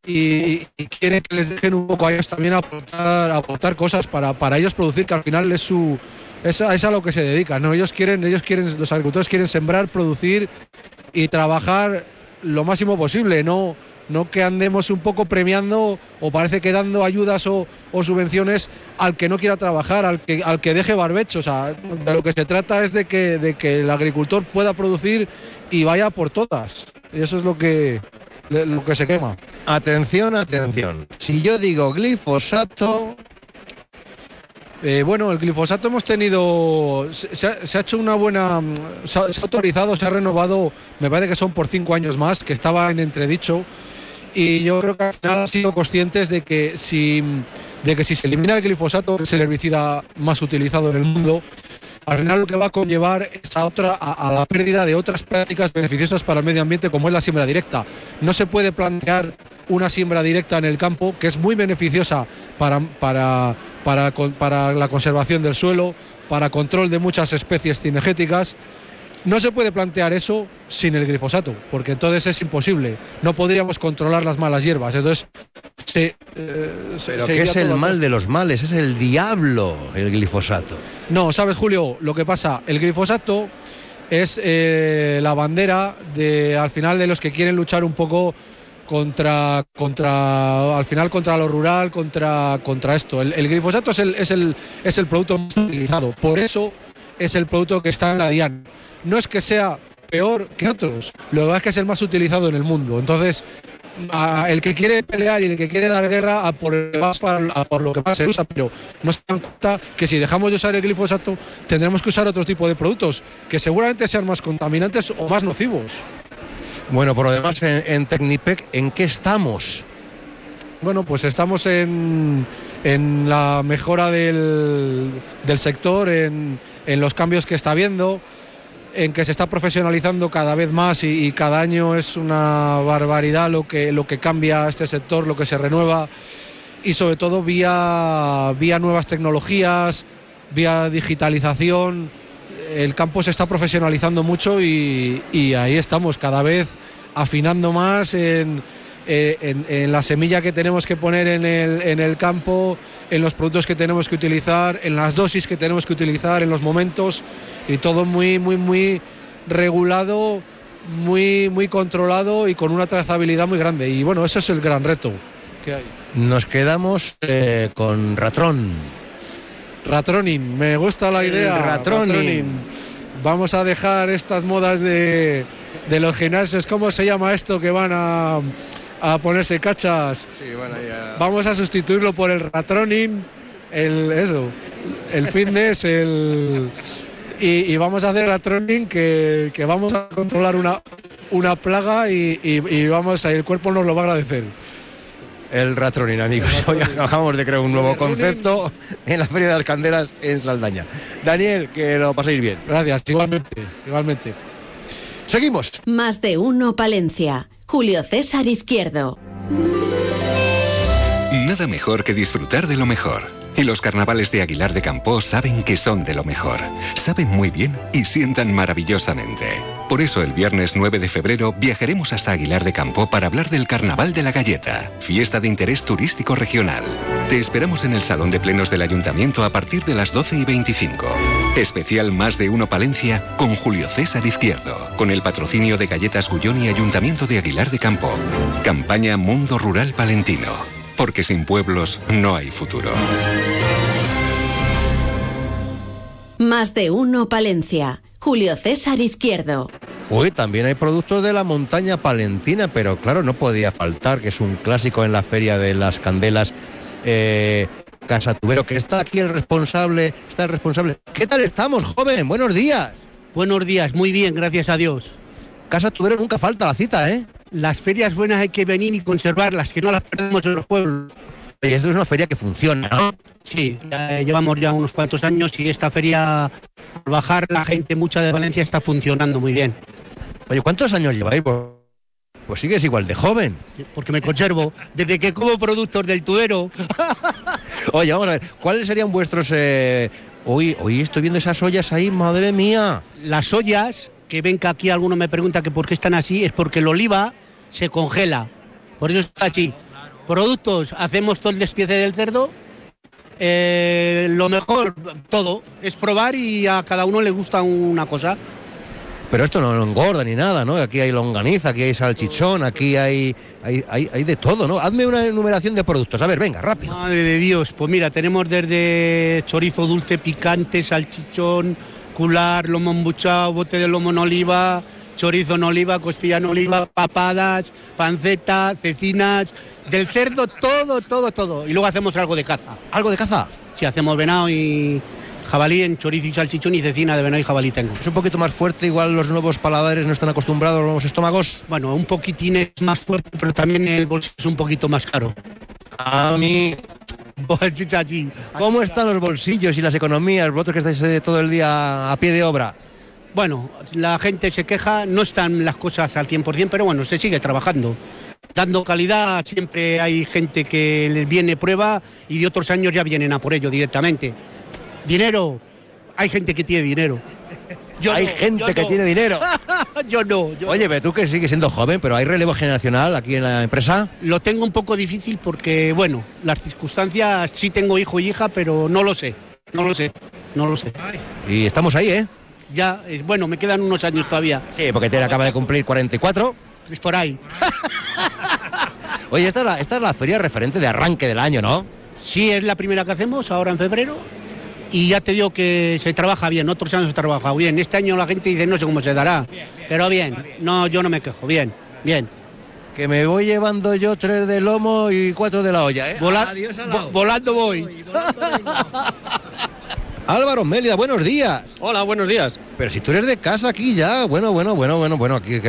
y, y quieren que les dejen un poco a ellos también aportar, aportar cosas para, para ellos producir, que al final es su es es a lo que se dedican, ¿no? Ellos quieren, ellos quieren, los agricultores quieren sembrar, producir y trabajar lo máximo posible, no, no que andemos un poco premiando o parece que dando ayudas o, o subvenciones al que no quiera trabajar, al que, al que deje barbecho. O sea, de lo que se trata es de que, de que el agricultor pueda producir y vaya por todas. Y eso es lo que, lo que se quema. Atención, atención. Si yo digo glifosato, Eh, bueno, el glifosato hemos tenido. Se, ha, hecho una buena. mm, Se ha, autorizado, se ha renovado, me parece que son por cinco años más, que estaba en entredicho. Y yo creo que al final han sido conscientes de que si, de que si se elimina el glifosato, que es el herbicida más utilizado en el mundo, al final lo que va a conllevar es a, otra, a la pérdida de otras prácticas beneficiosas para el medio ambiente, como es la siembra directa. No se puede plantear una siembra directa en el campo, que es muy beneficiosa para, para, para, para la conservación del suelo, para control de muchas especies cinegéticas. No se puede plantear eso sin el glifosato, porque entonces es imposible. No podríamos controlar las malas hierbas. Entonces, se, eh, se- pero se que es el mal de los males, es el diablo el glifosato. no, sabes, Julio, lo que pasa, el glifosato es eh, la bandera de, al final, de los que quieren luchar un poco contra, contra, al final, contra lo rural, contra, contra esto. El, glifosato es el, es, el, es el producto más utilizado, por eso es el producto que está en la DIAN. No es que sea peor que otros, lo que pasa es que es el más utilizado en el mundo. Entonces, el que quiere pelear y el que quiere dar guerra por, el a por lo que más se usa, pero no se dan cuenta que si dejamos de usar el glifosato tendremos que usar otro tipo de productos que seguramente sean más contaminantes o más nocivos. Bueno, por lo demás, en, en Tecnipec, ¿en qué estamos? Bueno, pues estamos en, en la mejora del, del sector, en, en los cambios que está habiendo, en que se está profesionalizando cada vez más y, y cada año es una barbaridad lo que, lo que cambia este sector, lo que se renueva y sobre todo vía, vía nuevas tecnologías, vía digitalización. El campo se está profesionalizando mucho y, ahí estamos, cada vez afinando más en, eh, la semilla que tenemos que poner en el, en el campo, en los productos que tenemos que utilizar, en las dosis que tenemos que utilizar, en los momentos y todo muy, muy, muy regulado, muy, muy controlado y con una trazabilidad muy grande. Y bueno, ese es el gran reto que hay. Nos quedamos eh, con Ratrón. Ratronin, me gusta la idea. ratronin. Vamos a dejar estas modas de, de los gimnasios. ¿Cómo se llama esto que van a, a ponerse cachas? Vamos a sustituirlo por el ratronin, el eso, el fitness, el y, y vamos a hacer ratronin que, que vamos a controlar una, una plaga y, y- y vamos a, el cuerpo nos lo va a agradecer. El Ratronin, amigos. Hoy acabamos de crear un nuevo concepto en la Feria de las Candelas en Saldaña. Daniel, que lo paséis bien. Gracias, igualmente, igualmente. Seguimos. Más de uno Palencia. Julio César Izquierdo. Nada mejor que disfrutar de lo mejor. Y los carnavales de Aguilar de Campo saben que son de lo mejor. Saben muy bien y sientan maravillosamente. Por eso el viernes 9 de febrero viajaremos hasta Aguilar de Campo para hablar del Carnaval de la Galleta, fiesta de interés turístico regional. Te esperamos en el Salón de Plenos del Ayuntamiento a partir de las 12 y 25. Especial Más de Uno Palencia con Julio César Izquierdo, con el patrocinio de Galletas Gullón y Ayuntamiento de Aguilar de Campo. Campaña Mundo Rural Palentino, porque sin pueblos no hay futuro. Más de uno Palencia. Julio César Izquierdo. Uy, también hay productos de la montaña palentina, pero claro, no podía faltar, que es un clásico en la Feria de las Candelas. Eh, Casa Tubero, que está aquí el responsable, está el responsable. ¿Qué tal estamos, joven? Buenos días. Buenos días, muy bien, gracias a Dios. Casa Tubero nunca falta la cita, ¿eh? Las ferias buenas hay que venir y conservarlas, que no las perdemos en los pueblos. Y esto es una feria que funciona, ¿no? Sí, ya llevamos ya unos cuantos años y esta feria, al bajar la gente mucha de Valencia, está funcionando muy bien. Oye, ¿cuántos años lleváis? Pues, pues sigues igual de joven. Porque me conservo desde que como productos del tubero. Oye, vamos a ver, ¿cuáles serían vuestros... Eh... Hoy, hoy estoy viendo esas ollas ahí, madre mía. Las ollas, que ven que aquí alguno me pregunta que por qué están así, es porque el oliva se congela. Por eso está así. Productos, hacemos todo el despiece del cerdo. Eh, lo mejor, todo, es probar y a cada uno le gusta una cosa. Pero esto no engorda ni nada, ¿no? Aquí hay longaniza, aquí hay salchichón, aquí hay, hay, hay, hay de todo, ¿no? Hazme una enumeración de productos. A ver, venga, rápido. Madre de Dios, pues mira, tenemos desde chorizo dulce picante, salchichón, cular, lomo embuchado, bote de lomo en oliva, chorizo en oliva, costilla en oliva, papadas, panceta, cecinas, del cerdo, todo, todo, todo. Y luego hacemos algo de caza. ¿Algo de caza? Sí, hacemos venado y jabalí en chorizo y salchichón y cecina de venado y jabalí tengo. Es un poquito más fuerte, igual los nuevos paladares no están acostumbrados a los nuevos estómagos. Bueno, un poquitín es más fuerte, pero también el bolsillo es un poquito más caro. A mí... ¿Cómo están los bolsillos y las economías? Vosotros que estáis eh, todo el día a pie de obra. Bueno, la gente se queja, no están las cosas al 100%, pero bueno, se sigue trabajando. Dando calidad, siempre hay gente que les viene prueba y de otros años ya vienen a por ello directamente. Dinero, hay gente que tiene dinero. Yo hay no, gente yo que no. tiene dinero. yo no. yo Oye, pero tú que sigues siendo joven, pero hay relevo generacional aquí en la empresa. Lo tengo un poco difícil porque, bueno, las circunstancias, sí tengo hijo y hija, pero no lo sé. No lo sé. No lo sé. Y estamos ahí, ¿eh? Ya, eh, bueno, me quedan unos años todavía. Sí, porque te acaba de cumplir 44. Es por ahí. Oye, esta es, la, esta es la feria referente de arranque del año, ¿no? Sí, es la primera que hacemos ahora en febrero. Y ya te digo que se trabaja bien, otros años se ha trabajado bien. Este año la gente dice no sé cómo se dará, pero bien. No, yo no me quejo, bien, bien. Que me voy llevando yo tres de lomo y cuatro de la olla, ¿eh? Vola- Adiós a la vo- olla. volando voy. Álvaro Mélida, buenos días. Hola, buenos días. Pero si tú eres de casa aquí ya, bueno, bueno, bueno, bueno, bueno, aquí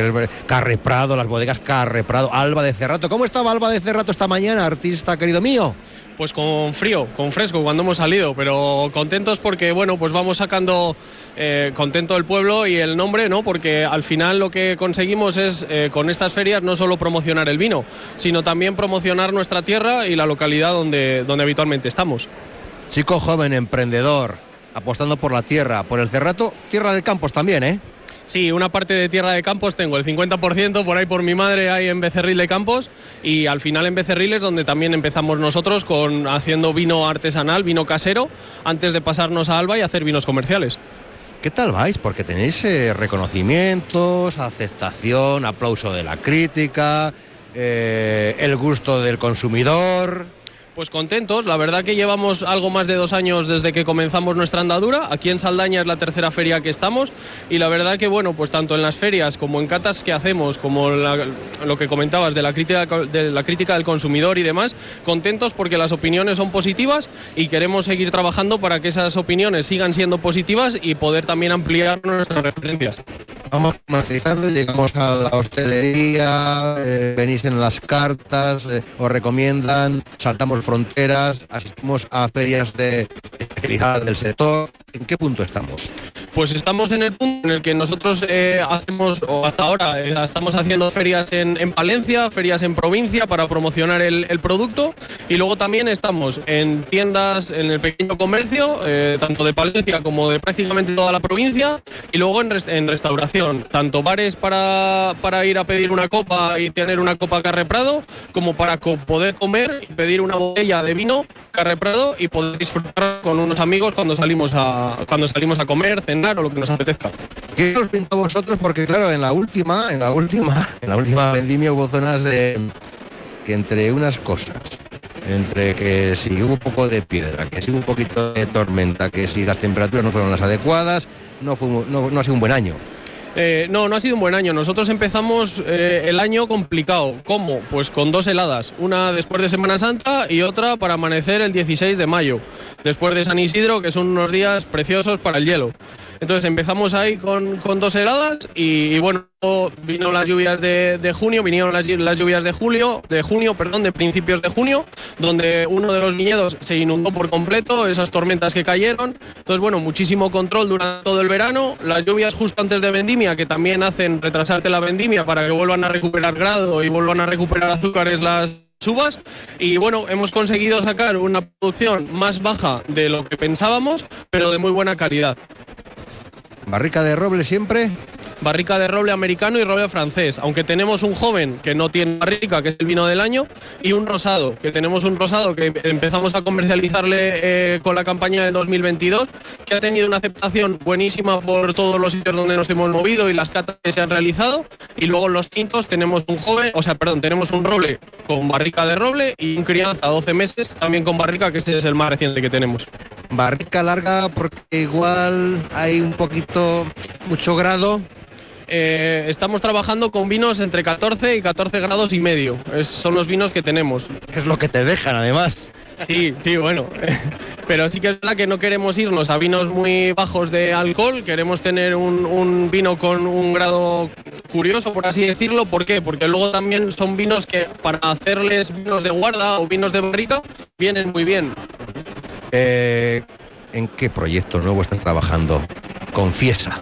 Carre Prado, las bodegas Carre Prado, Alba de Cerrato. ¿Cómo estaba Alba de Cerrato esta mañana, artista querido mío? Pues con frío, con fresco cuando hemos salido, pero contentos porque bueno, pues vamos sacando eh, contento el pueblo y el nombre, ¿no? Porque al final lo que conseguimos es eh, con estas ferias no solo promocionar el vino, sino también promocionar nuestra tierra y la localidad donde, donde habitualmente estamos. Chico joven, emprendedor, apostando por la tierra, por el Cerrato, tierra de campos también, ¿eh? Sí, una parte de tierra de campos tengo, el 50% por ahí por mi madre hay en Becerril de Campos y al final en Becerril es donde también empezamos nosotros con haciendo vino artesanal, vino casero, antes de pasarnos a Alba y hacer vinos comerciales. ¿Qué tal vais? Porque tenéis eh, reconocimientos, aceptación, aplauso de la crítica, eh, el gusto del consumidor. Pues contentos, la verdad que llevamos algo más de dos años desde que comenzamos nuestra andadura. Aquí en Saldaña es la tercera feria que estamos y la verdad que bueno, pues tanto en las ferias como en catas que hacemos, como lo que comentabas de la, crítica, de la crítica del consumidor y demás, contentos porque las opiniones son positivas y queremos seguir trabajando para que esas opiniones sigan siendo positivas y poder también ampliar nuestras referencias. vamos matizando, llegamos a la hostelería, eh, venís en las cartas, eh, os recomiendan, saltamos fronteras, asistimos a ferias de especialidad del sector. ¿En qué punto estamos? Pues estamos en el punto en el que nosotros eh, hacemos, o hasta ahora, eh, estamos haciendo ferias en, en Palencia, ferias en provincia para promocionar el, el producto y luego también estamos en tiendas, en el pequeño comercio, eh, tanto de Palencia como de prácticamente toda la provincia y luego en, en restauración, tanto bares para, para ir a pedir una copa y tener una copa Carre Prado, como para co- poder comer y pedir una botella de vino Carre Prado y poder disfrutar con unos amigos cuando salimos a, cuando salimos a comer, cenar o lo que nos apetezca. ¿Qué os pinta a vosotros? Porque claro, en la última, en la última, en la última vendimia hubo zonas de que entre unas cosas, entre que si hubo un poco de piedra, que si hubo un poquito de tormenta, que si las temperaturas no fueron las adecuadas, no, fue, no, no ha sido un buen año. Eh, no, no ha sido un buen año. Nosotros empezamos eh, el año complicado. ¿Cómo? Pues con dos heladas. Una después de Semana Santa y otra para amanecer el 16 de mayo. Después de San Isidro, que son unos días preciosos para el hielo. Entonces empezamos ahí con, dos heladas y, bueno, vino las lluvias de, junio, vinieron las lluvias de julio, de junio, perdón, de principios de junio, donde uno de los viñedos se inundó por completo, esas tormentas que cayeron. Entonces, bueno, muchísimo control durante todo el verano, las lluvias justo antes de vendimia, que también hacen retrasarte la vendimia para que vuelvan a recuperar grado y vuelvan a recuperar azúcares las uvas y bueno, hemos conseguido sacar una producción más baja de lo que pensábamos, pero de muy buena calidad. Barrica de roble siempre. Barrica de roble americano y roble francés. Aunque tenemos un joven que no tiene barrica, que es el vino del año, y un rosado, que tenemos un rosado que empezamos a comercializarle eh, con la campaña del 2022, que ha tenido una aceptación buenísima por todos los sitios donde nos hemos movido y las catas que se han realizado. Y luego los tintos tenemos un joven, o sea, perdón, tenemos un roble con barrica de roble y un crianza 12 meses también con barrica, que ese es el más reciente que tenemos. Barrica larga porque igual hay un poquito, mucho grado. Eh, estamos trabajando con vinos entre 14 y 14 grados y medio. Es- son los vinos que tenemos. Es lo que te dejan, además. Sí, sí, bueno. Pero sí que es verdad que no queremos irnos a vinos muy bajos de alcohol. Queremos tener un, un vino con un grado curioso, por así decirlo. ¿Por qué? Porque luego también son vinos que para hacerles vinos de guarda o vinos de barrica vienen muy bien. Eh, ¿En qué proyecto nuevo estás trabajando? Confiesa.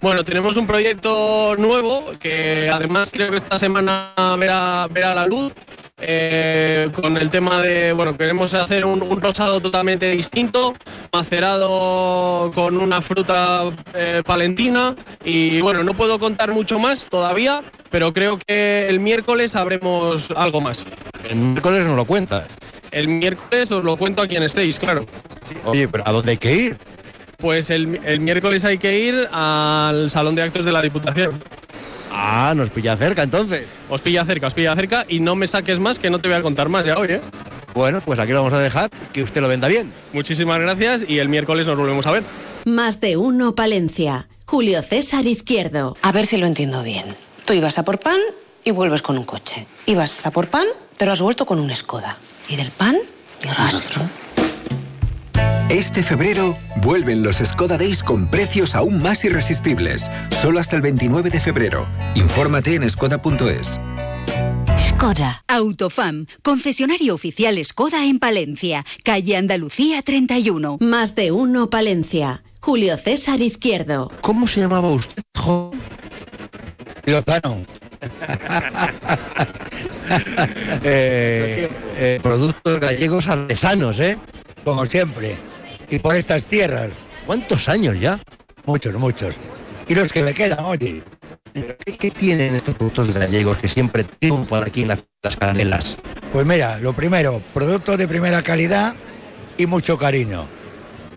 Bueno, tenemos un proyecto nuevo que además creo que esta semana verá, verá la luz. eh, con el tema de, bueno, queremos hacer un, un rosado totalmente distinto, macerado con una fruta eh, palentina y bueno, no puedo contar mucho más todavía, pero creo que el miércoles sabremos algo más. El miércoles no lo cuentas. El miércoles os lo cuento a quien estéis, claro. Oye, pero ¿a dónde hay que ir? Pues el, el miércoles hay que ir al Salón de Actos de la Diputación. Ah, nos pilla cerca entonces. Os pilla cerca, os pilla cerca y no me saques más que no te voy a contar más ya hoy, ¿eh? Bueno, pues aquí lo vamos a dejar, que usted lo venda bien. Muchísimas gracias y el miércoles nos volvemos a ver. Más de uno Palencia. Julio César Izquierdo. A ver si lo entiendo bien. Tú ibas a por pan y vuelves con un coche. Ibas a por pan, pero has vuelto con un Skoda. Y del pan, ni rastro. Este febrero vuelven los Skoda Days con precios aún más irresistibles. Solo hasta el 29 de febrero. Infórmate en skoda.es. Skoda. Autofam. Concesionario oficial Skoda en Palencia. Calle Andalucía 31. Más de uno Palencia. Julio César Izquierdo. ¿Cómo se llamaba usted, joven? Lozano. Eh, eh, productos gallegos artesanos, ¿eh? Como siempre. Y por estas tierras. ¿Cuántos años ya? Muchos, muchos. Y los que me quedan, oye. ¿Qué, qué tienen estos productos gallegos que siempre triunfan aquí en las, las canelas? Pues mira, lo primero, productos de primera calidad y mucho cariño.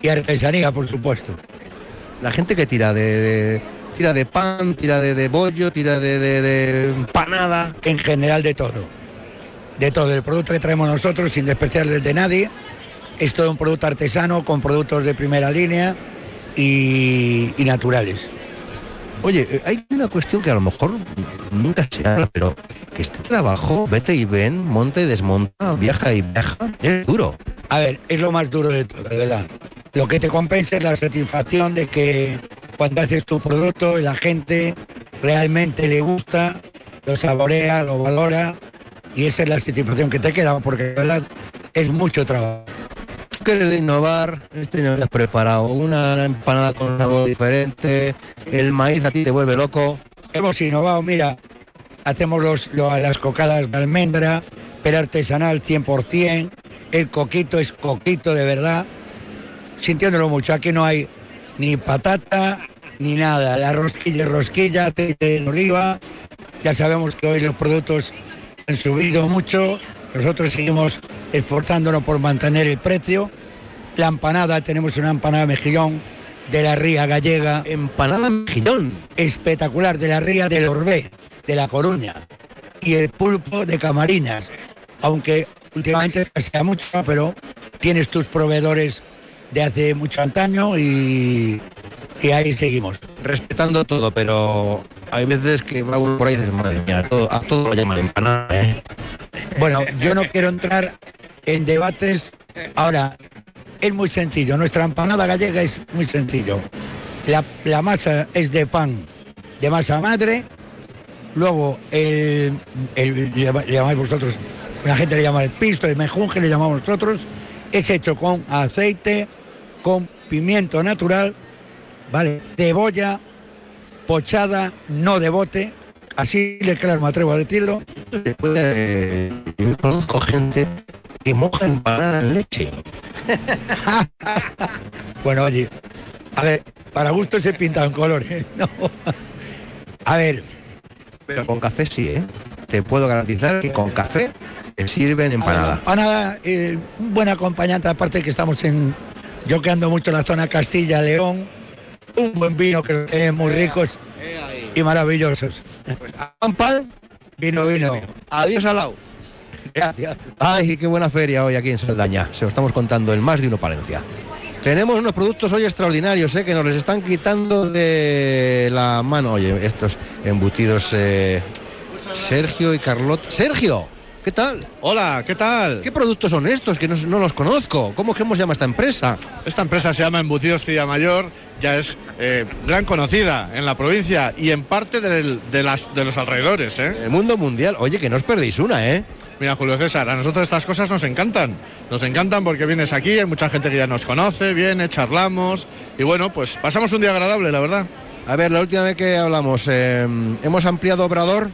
Y artesanía, por supuesto. La gente que tira de, de- tira de pan, tira de, de bollo, tira de, de, de empanada. En general de todo. De todo. El producto que traemos nosotros, sin despreciar desde nadie, es todo un producto artesano con productos de primera línea y, y naturales. Oye, eh, hay una cuestión que a lo mejor nunca se habla, pero que este trabajo, vete y ven, monta y desmonta, viaja y viaja, es duro. A ver, es lo más duro de todo, de verdad. Lo que te compensa es la satisfacción de que cuando haces tu producto, la gente realmente le gusta, lo saborea, lo valora y esa es la satisfacción que te queda porque de verdad es mucho trabajo. Tú quieres innovar, este año has preparado una empanada con sabor diferente, el maíz a ti te vuelve loco. Hemos innovado, mira, hacemos los, lo- las cocadas de almendra, pero artesanal 100%, el coquito es coquito de verdad, sintiéndolo mucho, aquí no hay ni patata ni nada, la rosquilla rosquilla, aceite de oliva, ya sabemos que hoy los productos han subido mucho, nosotros seguimos esforzándonos por mantener el precio, la empanada, tenemos una empanada mejillón de la ría gallega. Empanada mejillón. Espectacular, de la ría del Orbé, de La Coruña. Y el pulpo de Camarinas. Aunque últimamente sea mucho, pero tienes tus proveedores de hace mucho antaño y, y ahí seguimos. Respetando todo, pero hay veces que va uno por ahí y dices, madre mía, a todo, a todo lo llaman empanada, ¿eh? Bueno, yo no quiero entrar en debates. Ahora, es muy sencillo. Nuestra empanada gallega es muy sencillo. La, la masa es de pan de masa madre. Luego, el, el- le llamáis vosotros, la gente le llama el pisto, el mejunje le llamamos nosotros. Es hecho con aceite, con pimiento natural, ¿vale? Cebolla, pochada, no de bote. Así le claro, me atrevo a decirlo. Después, eh, yo conozco gente que moja empanada en leche. Bueno, oye, a ver, para gusto se pintan colores, ¿no? A ver. Pero con café sí, ¿eh? Te puedo garantizar que con café te sirven empanada. Empanada, eh, un buen acompañante, aparte que estamos en. Yo que ando mucho en la zona Castilla, León, un buen vino que tenemos muy ricos y maravillosos. Pan, pan, vino, vino. Adiós al lado. Gracias. Ay, qué buena feria hoy aquí en Saldaña. Se lo estamos contando en más de uno Palencia. Tenemos unos productos hoy extraordinarios, ¿eh? que nos les están quitando de la mano. Oye, estos embutidos eh, Sergio y Carlota. Sergio, ¿qué tal? Hola, ¿qué tal? ¿Qué productos son estos? Que no, no los conozco. ¿Cómo que hemos llama esta empresa? Esta empresa se llama Embutidos Cilla Mayor, ya es eh, gran conocida en la provincia y en parte del- de, las, de los alrededores. ¿eh? El mundo mundial. Oye, que no os perdéis una, ¿eh? Mira, Julio César, a nosotros estas cosas nos encantan. Nos encantan porque vienes aquí, hay mucha gente que ya nos conoce, viene, charlamos y bueno, pues pasamos un día agradable, la verdad. A ver, la última vez que hablamos, eh, ¿hemos ampliado Obrador?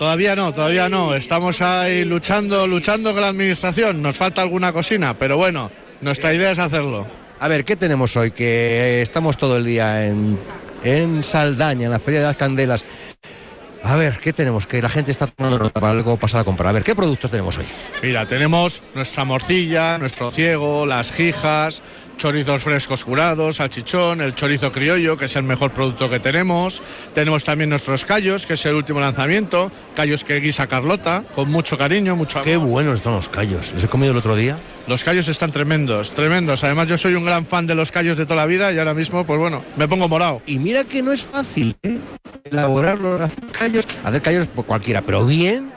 Todavía no, todavía no. Estamos ahí luchando, luchando con la administración. Nos falta alguna cosina, pero bueno, nuestra idea es hacerlo. A ver, ¿qué tenemos hoy? Que estamos todo el día en, en Saldaña, en la Feria de las Candelas. A ver, ¿qué tenemos? Que la gente está tomando nota para algo pasar a comprar. A ver, ¿qué productos tenemos hoy? Mira, tenemos nuestra morcilla, nuestro ciego, las jijas, chorizos frescos curados, salchichón, el chorizo criollo, que es el mejor producto que tenemos. Tenemos también nuestros callos, que es el último lanzamiento, callos que guisa Carlota, con mucho cariño, mucho amor. Qué buenos están los callos. ¿Les he comido el otro día? Los callos están tremendos, tremendos. Además, yo soy un gran fan de los callos de toda la vida y ahora mismo, pues bueno, me pongo morado. Y mira que no es fácil, ¿eh? Elaborar los callos, hacer callos por cualquiera, pero bien.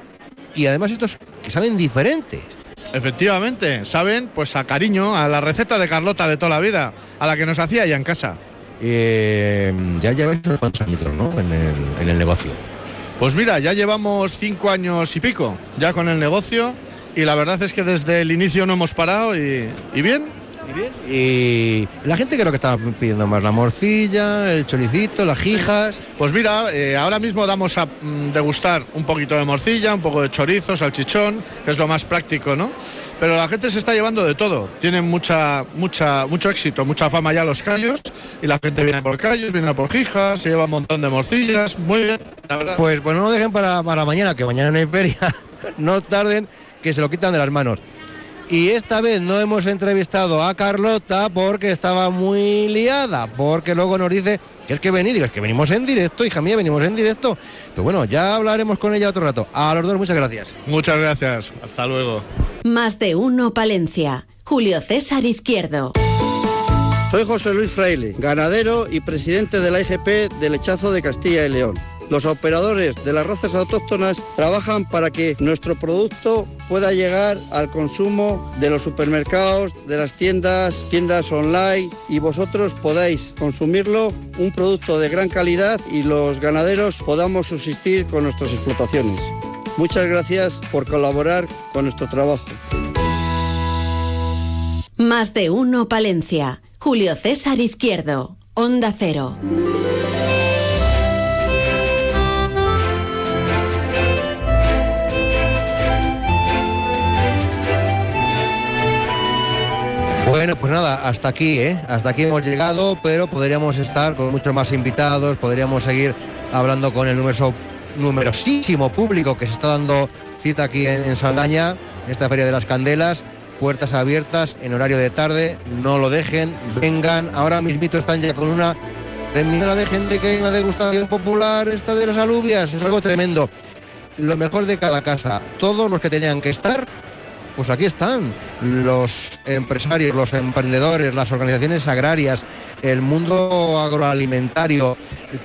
Y además estos que saben diferentes. Efectivamente, saben pues a cariño, a la receta de Carlota de toda la vida, a la que nos hacía ella en casa. Eh, ya lleváis unos cuantos añitos, ¿no? En el, en el negocio. Pues mira, ya llevamos cinco años y pico ya con el negocio y la verdad es que desde el inicio no hemos parado y, y bien. Y la gente creo que estaba pidiendo más la morcilla, el choricito, las jijas. Pues mira, eh, ahora mismo damos a mm, degustar un poquito de morcilla, un poco de chorizo, salchichón, que es lo más práctico, ¿no? Pero la gente se está llevando de todo. Tienen mucha, mucha, mucho éxito, mucha fama ya los callos y la gente viene por callos, viene por jijas, se lleva un montón de morcillas. Muy bien, la verdad. Pues, pues no lo dejen para, para mañana, que mañana no hay feria. no tarden, que se lo quitan de las manos. Y esta vez no hemos entrevistado a Carlota porque estaba muy liada, porque luego nos dice que es que venid, digo, es que venimos en directo, hija mía, venimos en directo. Pero bueno, ya hablaremos con ella otro rato. A los dos, muchas gracias. Muchas gracias, hasta luego. Más de uno Palencia. Julio César Izquierdo. Soy José Luis Fraile, ganadero y presidente de la IGP de Lechazo de Castilla y León. Los operadores de las razas autóctonas trabajan para que nuestro producto pueda llegar al consumo de los supermercados, de las tiendas, tiendas online y vosotros podáis consumirlo, un producto de gran calidad y los ganaderos podamos subsistir con nuestras explotaciones. Muchas gracias por colaborar con nuestro trabajo. Más de uno Palencia. Julio César Izquierdo. Onda Cero. Bueno, pues nada, hasta aquí, ¿eh? Hasta aquí hemos llegado, pero podríamos estar con muchos más invitados, podríamos seguir hablando con el numeroso, numerosísimo público que se está dando cita aquí en, en Saldaña, en esta Feria de las Candelas. Puertas abiertas en horario de tarde, no lo dejen, vengan. Ahora mismito están ya con una terminada de gente que hay una degustación popular, esta de las alubias, es algo tremendo. Lo mejor de cada casa, todos los que tenían que estar pues aquí están los empresarios, los emprendedores, las organizaciones agrarias, el mundo agroalimentario,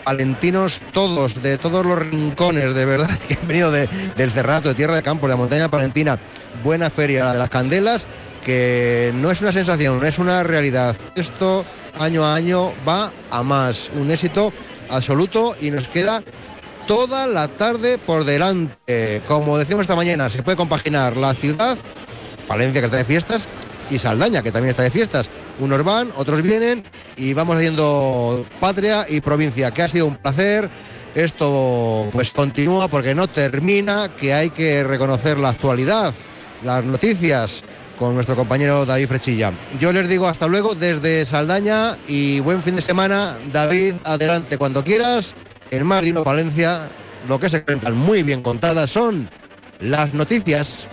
palentinos todos, de todos los rincones, de verdad, que han venido de- del Cerrato, de Tierra de Campo, de la montaña palentina. Buena feria, la de las candelas, que no es una sensación, es una realidad. Esto año a año va a más, un éxito absoluto y nos queda toda la tarde por delante. Como decimos esta mañana, se puede compaginar la ciudad, Palencia que está de fiestas, y Saldaña que también está de fiestas. Unos van, otros vienen y vamos haciendo patria y provincia, que ha sido un placer. Esto pues continúa porque no termina, que hay que reconocer la actualidad, las noticias con nuestro compañero David Frechilla. Yo les digo hasta luego desde Saldaña y buen fin de semana. David, adelante cuando quieras. En Más de Uno Palencia, lo que se cuentan muy bien contadas son las noticias.